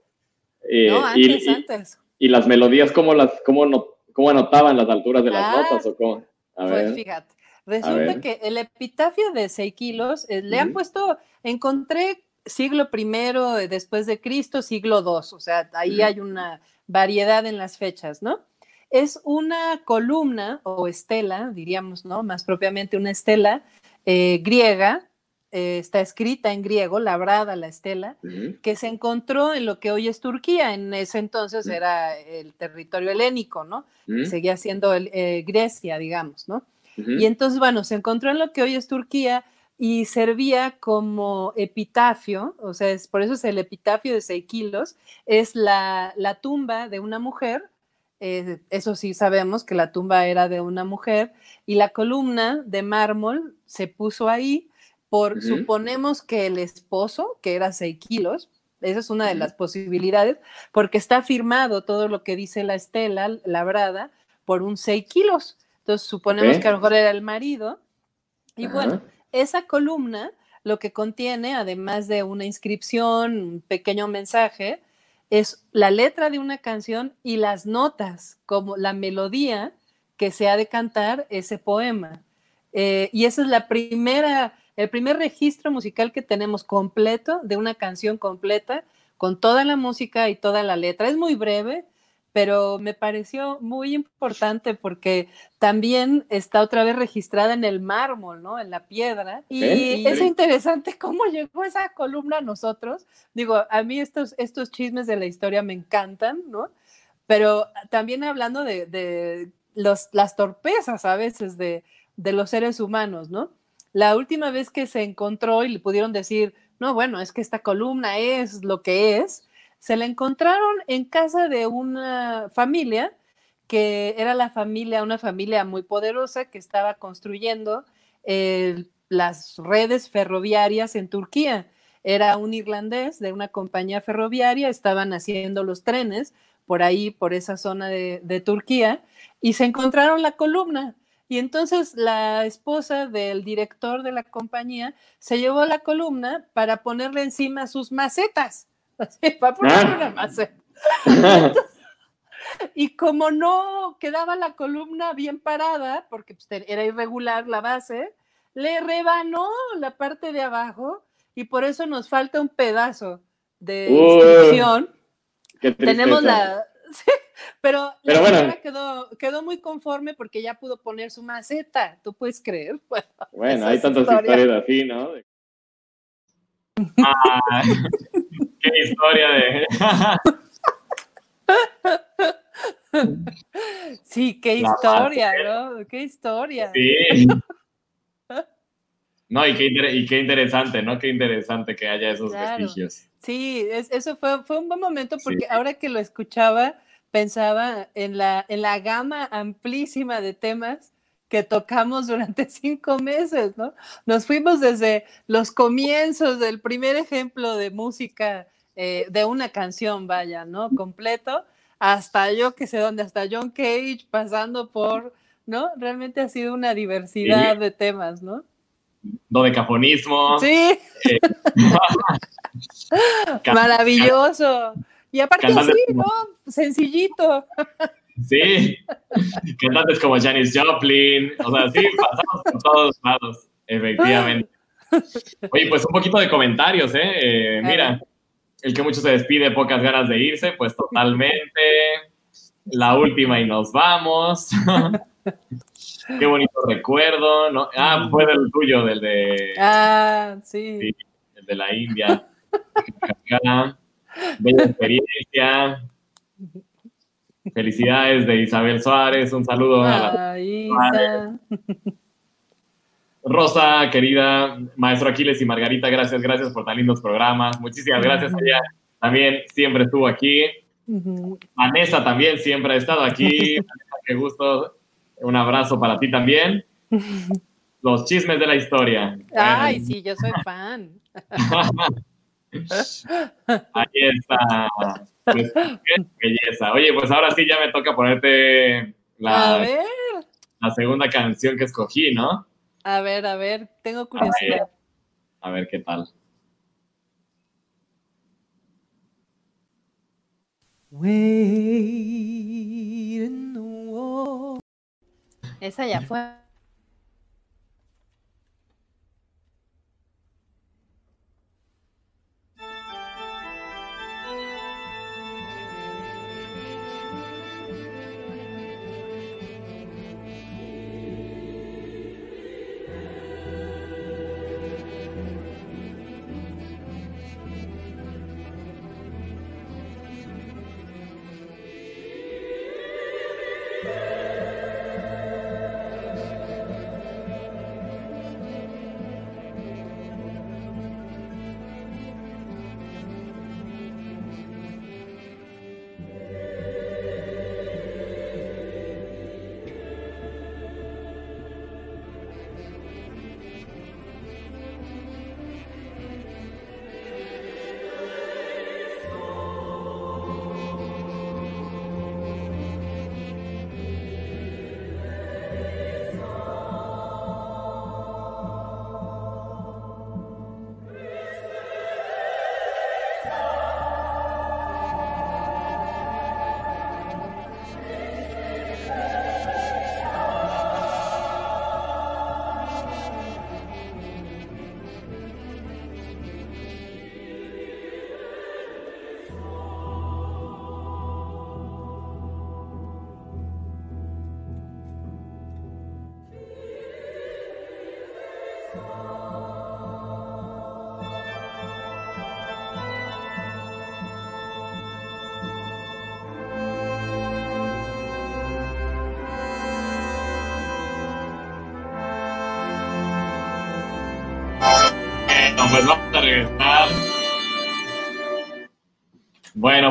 S8: Eh,
S2: no, antes,
S8: y,
S2: antes.
S8: y las melodías, ¿cómo, las, cómo, no, cómo anotaban las alturas de las
S2: Ah,
S8: notas? ¿o cómo? A
S2: Pues
S8: ver.
S2: fíjate, resulta que el epitafio de Seikilos eh, le han puesto, encontré siglo primero eh, después de Cristo, siglo II, o sea, ahí hay una variedad en las fechas, ¿no? Es una columna o estela, diríamos, ¿no? Más propiamente una estela eh, griega, eh, está escrita en griego, labrada la estela, que se encontró en lo que hoy es Turquía, en ese entonces
S8: Ujú.
S2: era el territorio helénico, ¿no?
S8: Ujú.
S2: Seguía siendo el- eh, Grecia, digamos, ¿no? Y entonces, bueno, se encontró en lo que hoy es Turquía y servía como epitafio, o sea, es, por eso es el epitafio de Seikilos, es la, la tumba de una mujer, eh, eso sí sabemos que la tumba era de una mujer, y la columna de mármol se puso ahí por, suponemos que el esposo, que era Seikilos, esa es una de las posibilidades, porque está firmado todo lo que dice la estela labrada por un Seikilos. Entonces suponemos que a lo mejor era el marido. Y bueno, esa columna lo que contiene, además de una inscripción, un pequeño mensaje, es la letra de una canción y las notas, como la melodía que se ha de cantar ese poema. Eh, y esa es la primera, el primer registro musical que tenemos completo de una canción completa, con toda la música y toda la letra. Es muy breve, pero me pareció muy importante porque también está otra vez registrada en el mármol, ¿no? En la piedra. Y es interesante cómo llegó esa columna a nosotros. Digo, a mí estos, estos chismes de la historia me encantan, ¿no? Pero también hablando de, de los, las torpezas a veces de, de los seres humanos, ¿no? La última vez que se encontró y le pudieron decir, no, bueno, es que esta columna es lo que es, se la encontraron en casa de una familia que era la familia, una familia muy poderosa que estaba construyendo eh, las redes ferroviarias en Turquía. Era un irlandés de una compañía ferroviaria, estaban haciendo los trenes por ahí, por esa zona de, de Turquía, y se encontraron la columna. Y entonces la esposa del director de la compañía se llevó la columna para ponerle encima sus macetas. Así, para ponerle
S9: Ah.
S2: una maceta. Y como no quedaba la columna bien parada, porque pues, era irregular la base, le rebanó la parte de abajo y por eso nos falta un pedazo de
S9: Uy,
S2: inscripción.
S9: Qué
S2: Tenemos la... sí, pero la
S9: bueno.
S2: señora quedó, quedó muy conforme porque ya pudo poner su maceta. ¿Tú puedes creer? Bueno,
S9: hay tantas
S2: historia.
S9: historias así, ¿no?
S1: Ah, qué historia de.
S2: Sí, qué
S1: La
S2: historia, ¿no? Qué historia.
S1: sí. No, y qué, y qué interesante, ¿no? Qué interesante que haya esos
S2: Claro.
S1: vestigios.
S2: Sí, es- eso fue, fue un buen momento
S1: Sí.
S2: porque ahora que lo escuchaba, pensaba en la, en la gama amplísima de temas que tocamos durante cinco meses, ¿no? Nos fuimos desde los comienzos del primer ejemplo de música, eh, de una canción, vaya, ¿no? Completo, hasta yo que sé dónde, hasta John Cage, pasando por, ¿no? Realmente ha sido una diversidad de temas, ¿no?
S1: Dodecafonismo.
S2: Sí,
S1: Can-
S2: maravilloso. Y aparte
S1: Cantante
S2: así,
S1: como-
S2: ¿no? Sencillito.
S1: Sí, cantantes como Janis Joplin, o sea, sí, pasamos por todos lados, efectivamente. Oye, pues un poquito de comentarios, ¿eh? Eh, mira, el que mucho se despide, pocas ganas de irse, pues totalmente. La última y nos vamos. Qué bonito recuerdo, ¿no? Ah, fue del tuyo, del de,
S2: Ah, sí.
S1: Sí. el de la India. Bella experiencia. Felicidades de Isabel Suárez. Un saludo a la
S2: Ah, Isa.
S1: Rosa, querida maestro Aquiles y Margarita. Gracias, gracias por tan lindos programas. Muchísimas gracias. Ella también siempre estuvo aquí. Vanessa también siempre ha estado aquí. Vanessa, qué gusto. Un abrazo para ti también. Los chismes de la historia.
S2: Ay, sí, yo soy fan.
S1: Ahí está. Pues, qué belleza. Oye, pues ahora sí ya me toca ponerte la segunda canción que escogí, ¿no?
S2: A ver, a ver, tengo curiosidad.
S1: A ver qué tal.
S3: Wait in the wall.
S2: Esa ya fue.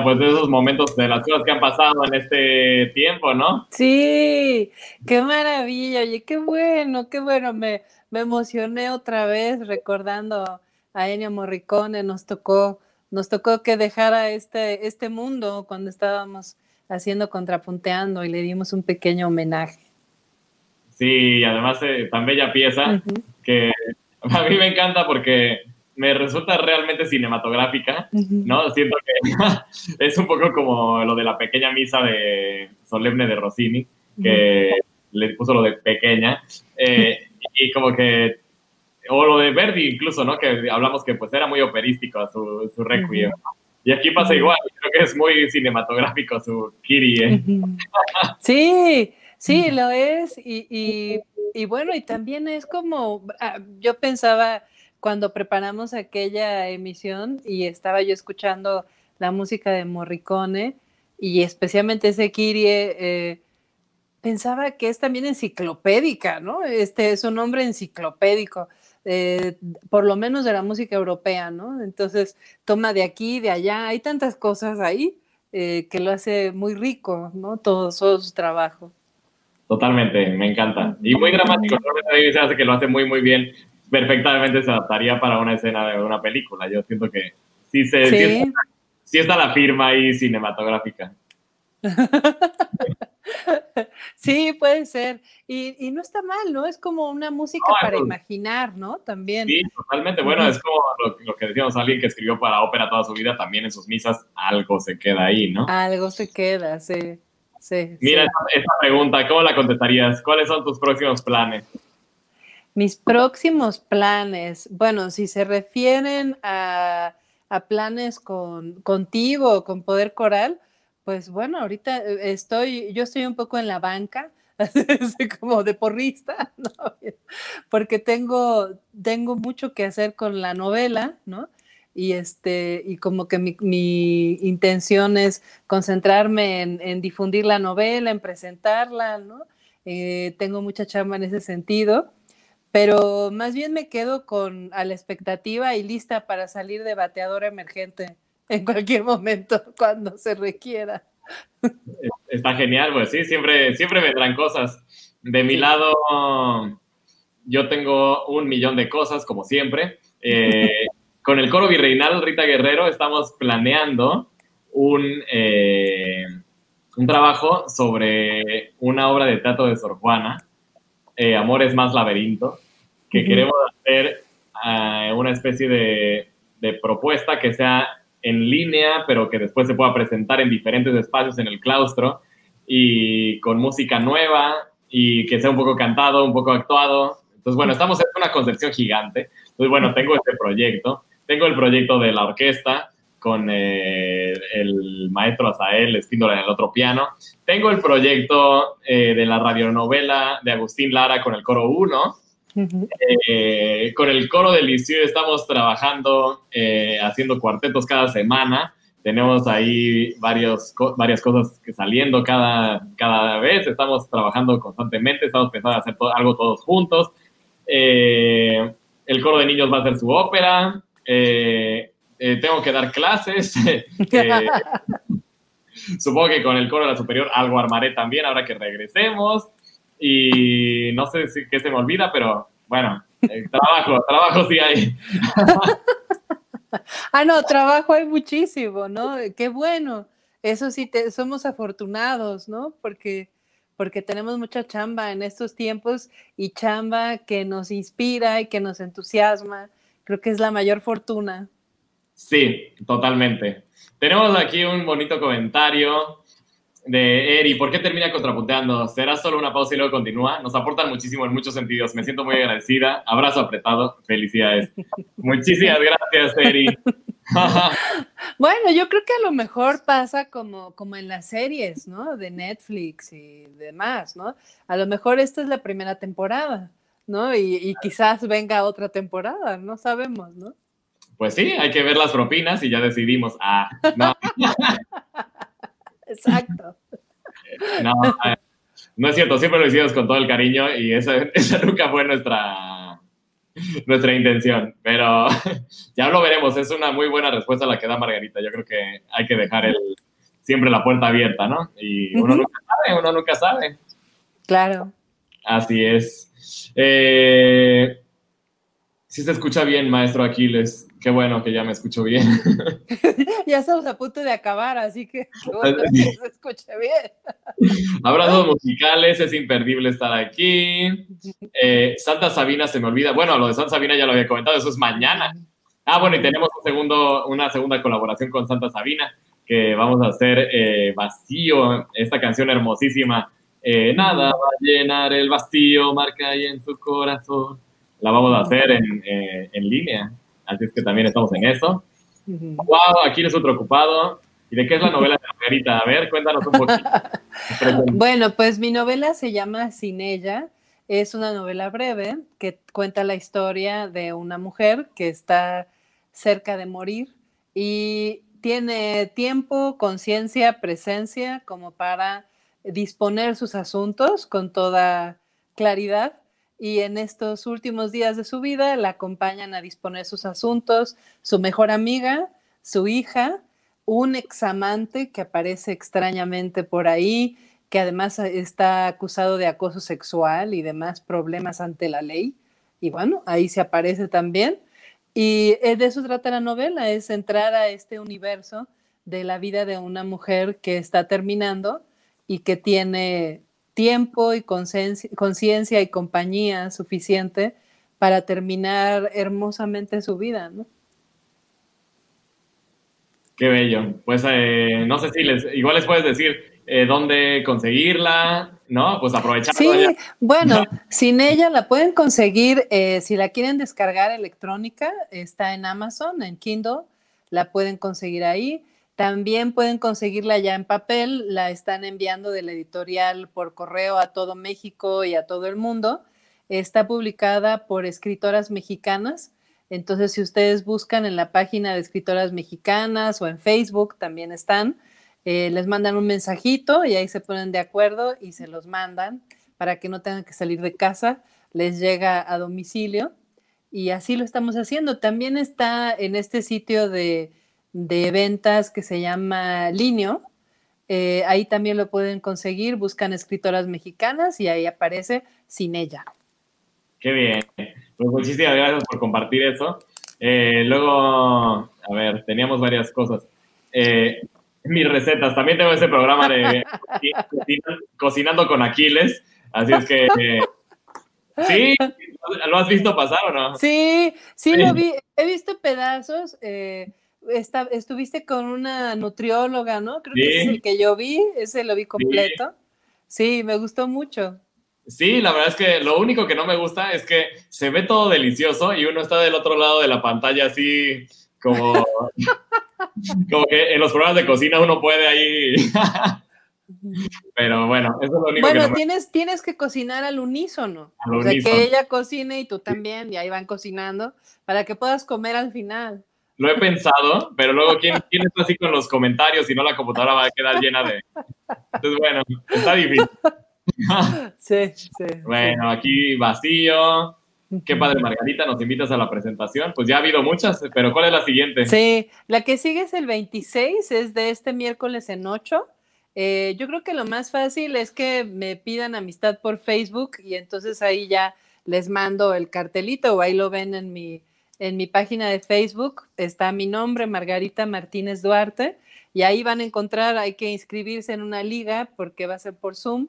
S1: Pues de esos momentos, de las cosas que han pasado en este tiempo, ¿no?
S2: Sí, qué maravilla, oye, qué bueno, qué bueno, me, me emocioné otra vez recordando a Ennio Morricone, nos tocó, nos tocó que dejara este, este mundo cuando estábamos haciendo contrapunteando y le dimos un pequeño homenaje.
S1: Sí, además eh, tan bella pieza que a mí me encanta porque me resulta realmente cinematográfica. ¿no? Siento que es un poco como lo de la pequeña misa de solemne de Rossini, que le puso lo de pequeña, eh, y como que, o lo de Verdi incluso, ¿no? Que hablamos que pues era muy operístico su, su requiem. Y aquí pasa igual, creo que es muy cinematográfico su Kyrie.
S2: Ujú. Sí, sí, lo es. Y, y- y bueno, y también es como, ah, yo pensaba cuando preparamos aquella emisión y estaba yo escuchando la música de Morricone y especialmente ese Kyrie, eh, pensaba que es también enciclopédica, ¿no? Este es un nombre enciclopédico, eh, por lo menos de la música europea, ¿no? Entonces toma de aquí, de allá, hay tantas cosas ahí eh, que lo hace muy rico, ¿no? Todo, todo su trabajo.
S1: Totalmente, me encanta. Y muy dramático, realmente hace que lo hace muy, muy bien. Perfectamente se adaptaría para una escena de una película. Yo siento que sí, se, sí.
S2: Sí,
S1: está, sí está la firma ahí cinematográfica.
S2: sí, puede ser. Y, y, no está mal, ¿no? Es como una música no, para no. imaginar, ¿no? También.
S1: Sí, totalmente. Bueno, uh -huh. es como lo, lo, que decíamos, alguien que escribió para ópera toda su vida, también en sus misas algo se queda ahí, ¿no?
S2: Algo se queda, sí. sí
S1: Mira
S2: sí.
S1: Esta, esta, pregunta, ¿cómo la contestarías? ¿Cuáles son tus próximos planes?
S2: Mis próximos planes, bueno, si se refieren a, planes con, contigo, con Poder Coral, pues bueno, ahorita estoy, yo estoy un poco en la banca, como de porrista, ¿no? porque tengo, tengo mucho que hacer con la novela, ¿no? Y, este, y como que mi, intención es concentrarme en, en, difundir la novela, en presentarla, ¿no? Eh, tengo mucha chamba en ese sentido, pero más bien me quedo con a la expectativa y lista para salir de bateadora emergente en cualquier momento cuando se requiera.
S1: Está genial, pues sí, siempre, siempre vendrán cosas. De mi sí. lado, yo tengo un millón de cosas, como siempre. Eh, con el coro virreinal Rita Guerrero estamos planeando un, eh, un trabajo sobre una obra de teatro de Sor Juana, eh, Amores más laberinto, que uh -huh. queremos hacer uh, una especie de, de propuesta que sea en línea, pero que después se pueda presentar en diferentes espacios en el claustro y con música nueva y que sea un poco cantado, un poco actuado. Entonces, bueno, estamos en una concepción gigante. Entonces, bueno, tengo este proyecto. Tengo el proyecto de la orquesta con eh, el maestro Azael Espíndola en el otro piano. Tengo el proyecto eh, de la radionovela de Agustín Lara con el coro 1. Uh -huh. eh, con el coro del Liceo estamos trabajando, eh, haciendo cuartetos cada semana. Tenemos ahí varios, varias cosas que saliendo cada, cada vez. Estamos trabajando constantemente. Estamos pensando en hacer algo todos juntos. Eh, el coro de niños va a hacer su ópera. tengo que dar clases. supongo que con el coro de la superior algo armaré también ahora que regresemos y no sé si qué se me olvida, pero bueno, el trabajo, trabajo sí hay.
S2: ah, no, trabajo hay muchísimo, ¿no? Qué bueno. Eso sí, te, somos afortunados, ¿no? Porque, porque tenemos mucha chamba en estos tiempos y chamba que nos inspira y que nos entusiasma. Creo que es la mayor fortuna.
S1: Sí, totalmente. Tenemos aquí un bonito comentario de Eri, ¿por qué termina contrapunteando? ¿Será solo una pausa y luego continúa? Nos aportan muchísimo en muchos sentidos. Me siento muy agradecida. Abrazo apretado. Felicidades. Muchísimas gracias, Eri.
S2: bueno, yo creo que a lo mejor pasa como, como en las series, ¿no? De Netflix y demás, ¿no? A lo mejor esta es la primera temporada, ¿no? Y, y quizás venga otra temporada, no sabemos, ¿no?
S1: Pues sí, hay que ver las propinas y ya decidimos. Ah, no.
S2: Exacto.
S1: No, no es cierto, siempre lo hicimos con todo el cariño y esa, esa nunca fue nuestra, nuestra intención, pero ya lo veremos, es una muy buena respuesta la que da Margarita, yo creo que hay que dejar el, siempre la puerta abierta, ¿no? Y uno uh -huh. nunca sabe, uno nunca sabe.
S2: Claro.
S1: Así es. Eh, Sí se escucha bien, maestro Aquiles. Qué bueno que ya me escucho bien.
S2: ya estamos a punto de acabar, así que qué bueno que se escuche bien.
S1: Abrazos musicales, es imperdible estar aquí. Eh, Santa Sabina se me olvida. Bueno, lo de Santa Sabina ya lo había comentado, eso es mañana. Ah, bueno, y tenemos un segundo, una segunda colaboración con Santa Sabina, que vamos a hacer eh, Vacío, esta canción hermosísima. Eh, nada va a llenar el vacío, marca ahí en su corazón. La vamos a hacer en, eh, en línea, así es que también estamos en eso. Wow, aquí es otro ocupado. ¿Y de qué es la novela de Margarita? A ver, cuéntanos un poquito.
S2: bueno, pues mi novela se llama Sin ella. Es una novela breve que cuenta la historia de una mujer que está cerca de morir y tiene tiempo, conciencia, presencia como para disponer sus asuntos con toda claridad y en estos últimos días de su vida la acompañan a disponer sus asuntos su mejor amiga, su hija, un examante que aparece extrañamente por ahí, que además está acusado de acoso sexual y demás problemas ante la ley. Y bueno, ahí se aparece también. Y eh, de eso trata la novela, es entrar a este universo de la vida de una mujer que está terminando y que tiene tiempo y conciencia y compañía suficiente para terminar hermosamente su vida, ¿no?
S1: Qué bello. Pues eh, no sé si les, igual les puedes decir eh, dónde conseguirla, ¿no? Pues aprovechar.
S2: Sí, bueno, sin ella la pueden conseguir, eh, si la quieren descargar electrónica, está en Amazon, en Kindle, la pueden conseguir ahí. También pueden conseguirla ya en papel, la están enviando de la editorial por correo a todo México y a todo el mundo. Está publicada por escritoras mexicanas. Entonces, si ustedes buscan en la página de escritoras mexicanas o en Facebook, también están. Eh, les mandan un mensajito y ahí se ponen de acuerdo y se los mandan para que no tengan que salir de casa, les llega a domicilio y así lo estamos haciendo. También está en este sitio de, ventas que se llama Linio, eh, ahí también lo pueden conseguir, buscan escritoras mexicanas y ahí aparece sin ella.
S1: Qué bien. Pues muchísimas gracias por compartir eso. Eh, luego, a ver, teníamos varias cosas mis recetas. También tengo ese programa de cocinando con Aquiles. Así es que, sí, ¿lo has visto pasar o no?
S2: Sí, sí, lo vi. He visto pedazos. Eh, estuviste con una nutrióloga, ¿no? Creo que es el que yo vi, ese lo vi completo. Sí. me gustó mucho.
S1: Sí, la verdad es que lo único que no me gusta es que se ve todo delicioso y uno está del otro lado de la pantalla así como como que en los programas de cocina uno puede ahí. Pero bueno, eso es lo único
S2: bueno, tienes, tienes que cocinar al unísono. o sea, que ella cocine y tú también, y ahí van cocinando, para que puedas comer al final.
S1: Lo he pensado, pero luego, ¿quién, quién está así con los comentarios? Si no, la computadora va a quedar llena de. Entonces, bueno, está difícil.
S2: Sí, sí.
S1: Bueno, aquí vacío. Qué padre, Margarita, nos invitas a la presentación. Pues ya ha habido muchas, pero ¿cuál es la siguiente?
S2: Sí, la que sigue es el 26, es de este miércoles en 8. Eh, yo creo que lo más fácil es que me pidan amistad por Facebook y entonces ahí ya les mando el cartelito o ahí lo ven en mi, en mi página de Facebook. Está mi nombre, Margarita Martínez Duarte, y ahí van a encontrar, hay que inscribirse en una liga porque va a ser por Zoom.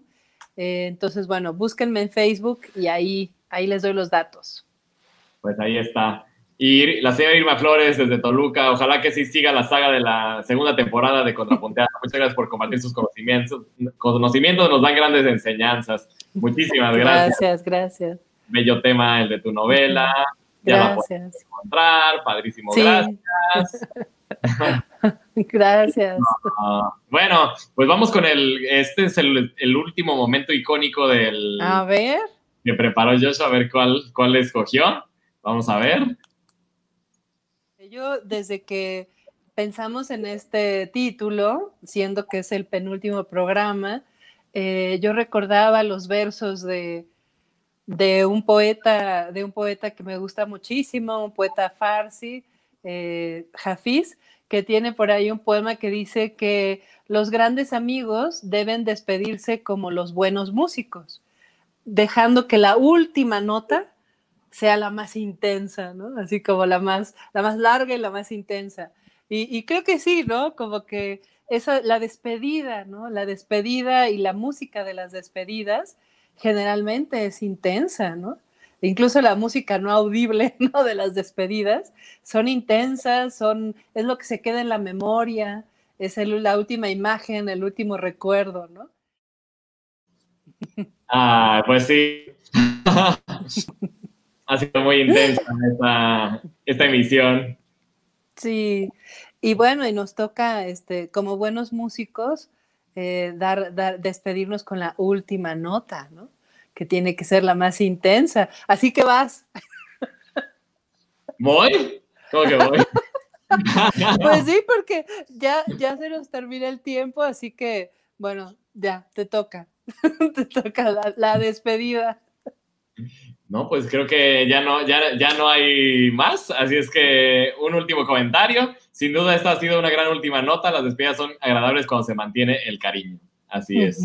S2: Eh, entonces, bueno, búsquenme en Facebook y ahí Ahí les doy los datos.
S1: Pues ahí está. Y la señora Irma Flores desde Toluca, ojalá que sí siga la saga de la segunda temporada de Contrapunteada. Muchas gracias por compartir sus conocimientos. Conocimientos nos dan grandes enseñanzas. Muchísimas gracias.
S2: Gracias, gracias.
S1: Bello tema el de tu novela. Ya gracias. encontrar. Padrísimo, gracias.
S2: gracias.
S1: bueno, pues vamos con el, este es el, el último momento icónico del...
S2: A ver
S1: que preparó Joshua, a ver cuál, cuál escogió. Vamos a ver.
S2: Yo, desde que pensamos en este título, siendo que es el penúltimo programa, eh, yo recordaba los versos de, de, un poeta, de un poeta que me gusta muchísimo, un poeta farsi, eh, Hafiz, que tiene por ahí un poema que dice que los grandes amigos deben despedirse como los buenos músicos dejando que la última nota sea la más intensa, ¿no? Así como la más, la más larga y la más intensa. Y, y creo que sí, ¿no? Como que esa, la despedida, ¿no? La despedida y la música de las despedidas generalmente es intensa, ¿no? Incluso la música no audible, ¿no? De las despedidas son intensas, son, es lo que se queda en la memoria, es el- la última imagen, el último recuerdo, ¿no?
S1: Ah, pues sí. ha sido muy intensa esta, esta emisión.
S2: Sí, y bueno, y nos toca, este, como buenos músicos, eh, dar, dar, despedirnos con la última nota, ¿no? Que tiene que ser la más intensa. Así que vas.
S1: ¿Voy? ¿Cómo que voy?
S2: Pues sí, porque ya, ya se nos termina el tiempo, así que, bueno, ya, te toca. te toca la, la despedida.
S1: No, pues creo que ya no, ya, ya no hay más. Así es que un último comentario. Sin duda, esta ha sido una gran última nota. Las despedidas son agradables cuando se mantiene el cariño. Así es.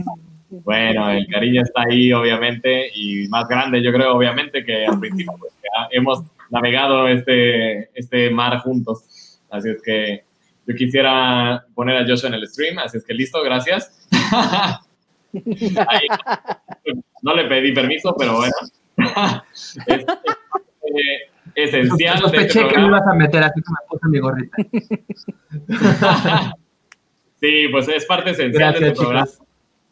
S1: Bueno, el cariño está ahí, obviamente, y más grande, yo creo, obviamente, que al principio pues, ya hemos navegado este, este mar juntos. Así es que yo quisiera poner a Joshua en el stream. Así es que listo, gracias. Ahí, no le pedí permiso, pero bueno. es, eh, esencial de este
S10: Sospeché que me
S1: programa.
S10: ibas a meter, así que me puse mi gorrita.
S1: sí, pues es parte esencial de
S10: Gracias,
S1: este programa.
S10: chicos.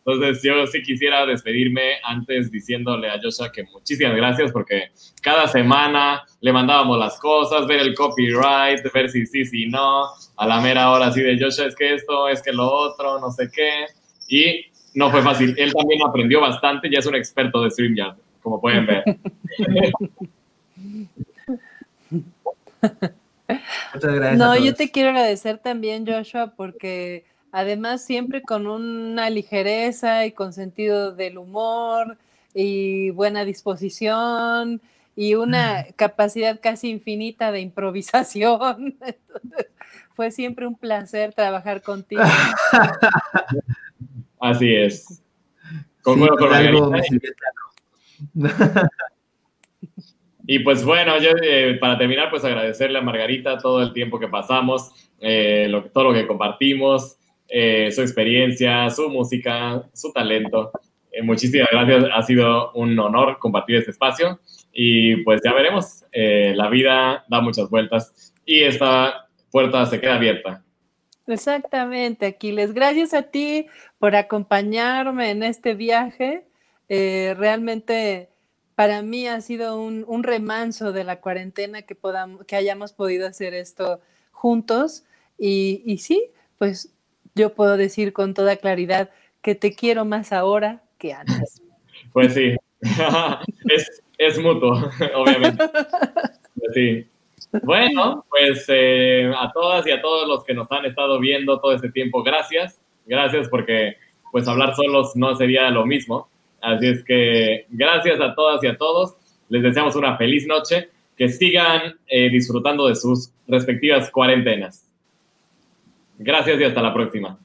S1: Entonces, yo sí quisiera despedirme antes diciéndole a Joshua que muchísimas gracias porque cada semana le mandábamos las cosas, ver el copyright, ver si sí, si no, a la mera hora así de Joshua, es que esto, es que lo otro, no sé qué. Y no fue fácil. Él también aprendió bastante, ya es un experto de StreamYard, como pueden ver.
S10: Muchas gracias.
S2: No,
S10: a
S2: yo te quiero agradecer también, Joshua, porque además siempre con una ligereza y con sentido del humor y buena disposición y una capacidad casi infinita de improvisación. Entonces, fue siempre un placer trabajar contigo.
S1: Así es. Con,
S10: Sí, algo
S1: Margarita.
S10: me sirvió el teatro.
S1: Y pues bueno, yo eh, para terminar, pues agradecerle a Margarita todo el tiempo que pasamos, eh, lo, todo lo que compartimos, eh, su experiencia, su música, su talento. Eh, muchísimas gracias, ha sido un honor compartir este espacio y pues ya veremos, eh, la vida da muchas vueltas y esta puerta se queda abierta.
S2: Exactamente, Aquiles. Gracias a ti por acompañarme en este viaje. Eh, realmente para mí ha sido un, remanso de la cuarentena que, podamos, que hayamos podido hacer esto juntos. Y, sí, pues yo puedo decir con toda claridad que te quiero más ahora que antes.
S1: Pues sí, es, es mutuo, obviamente. Pues sí. Bueno, pues eh, a todas y a todos los que nos han estado viendo todo este tiempo, gracias. Gracias porque pues hablar solos no sería lo mismo. Así es que gracias a todas y a todos. Les deseamos una feliz noche. Que sigan eh, disfrutando de sus respectivas cuarentenas. Gracias y hasta la próxima.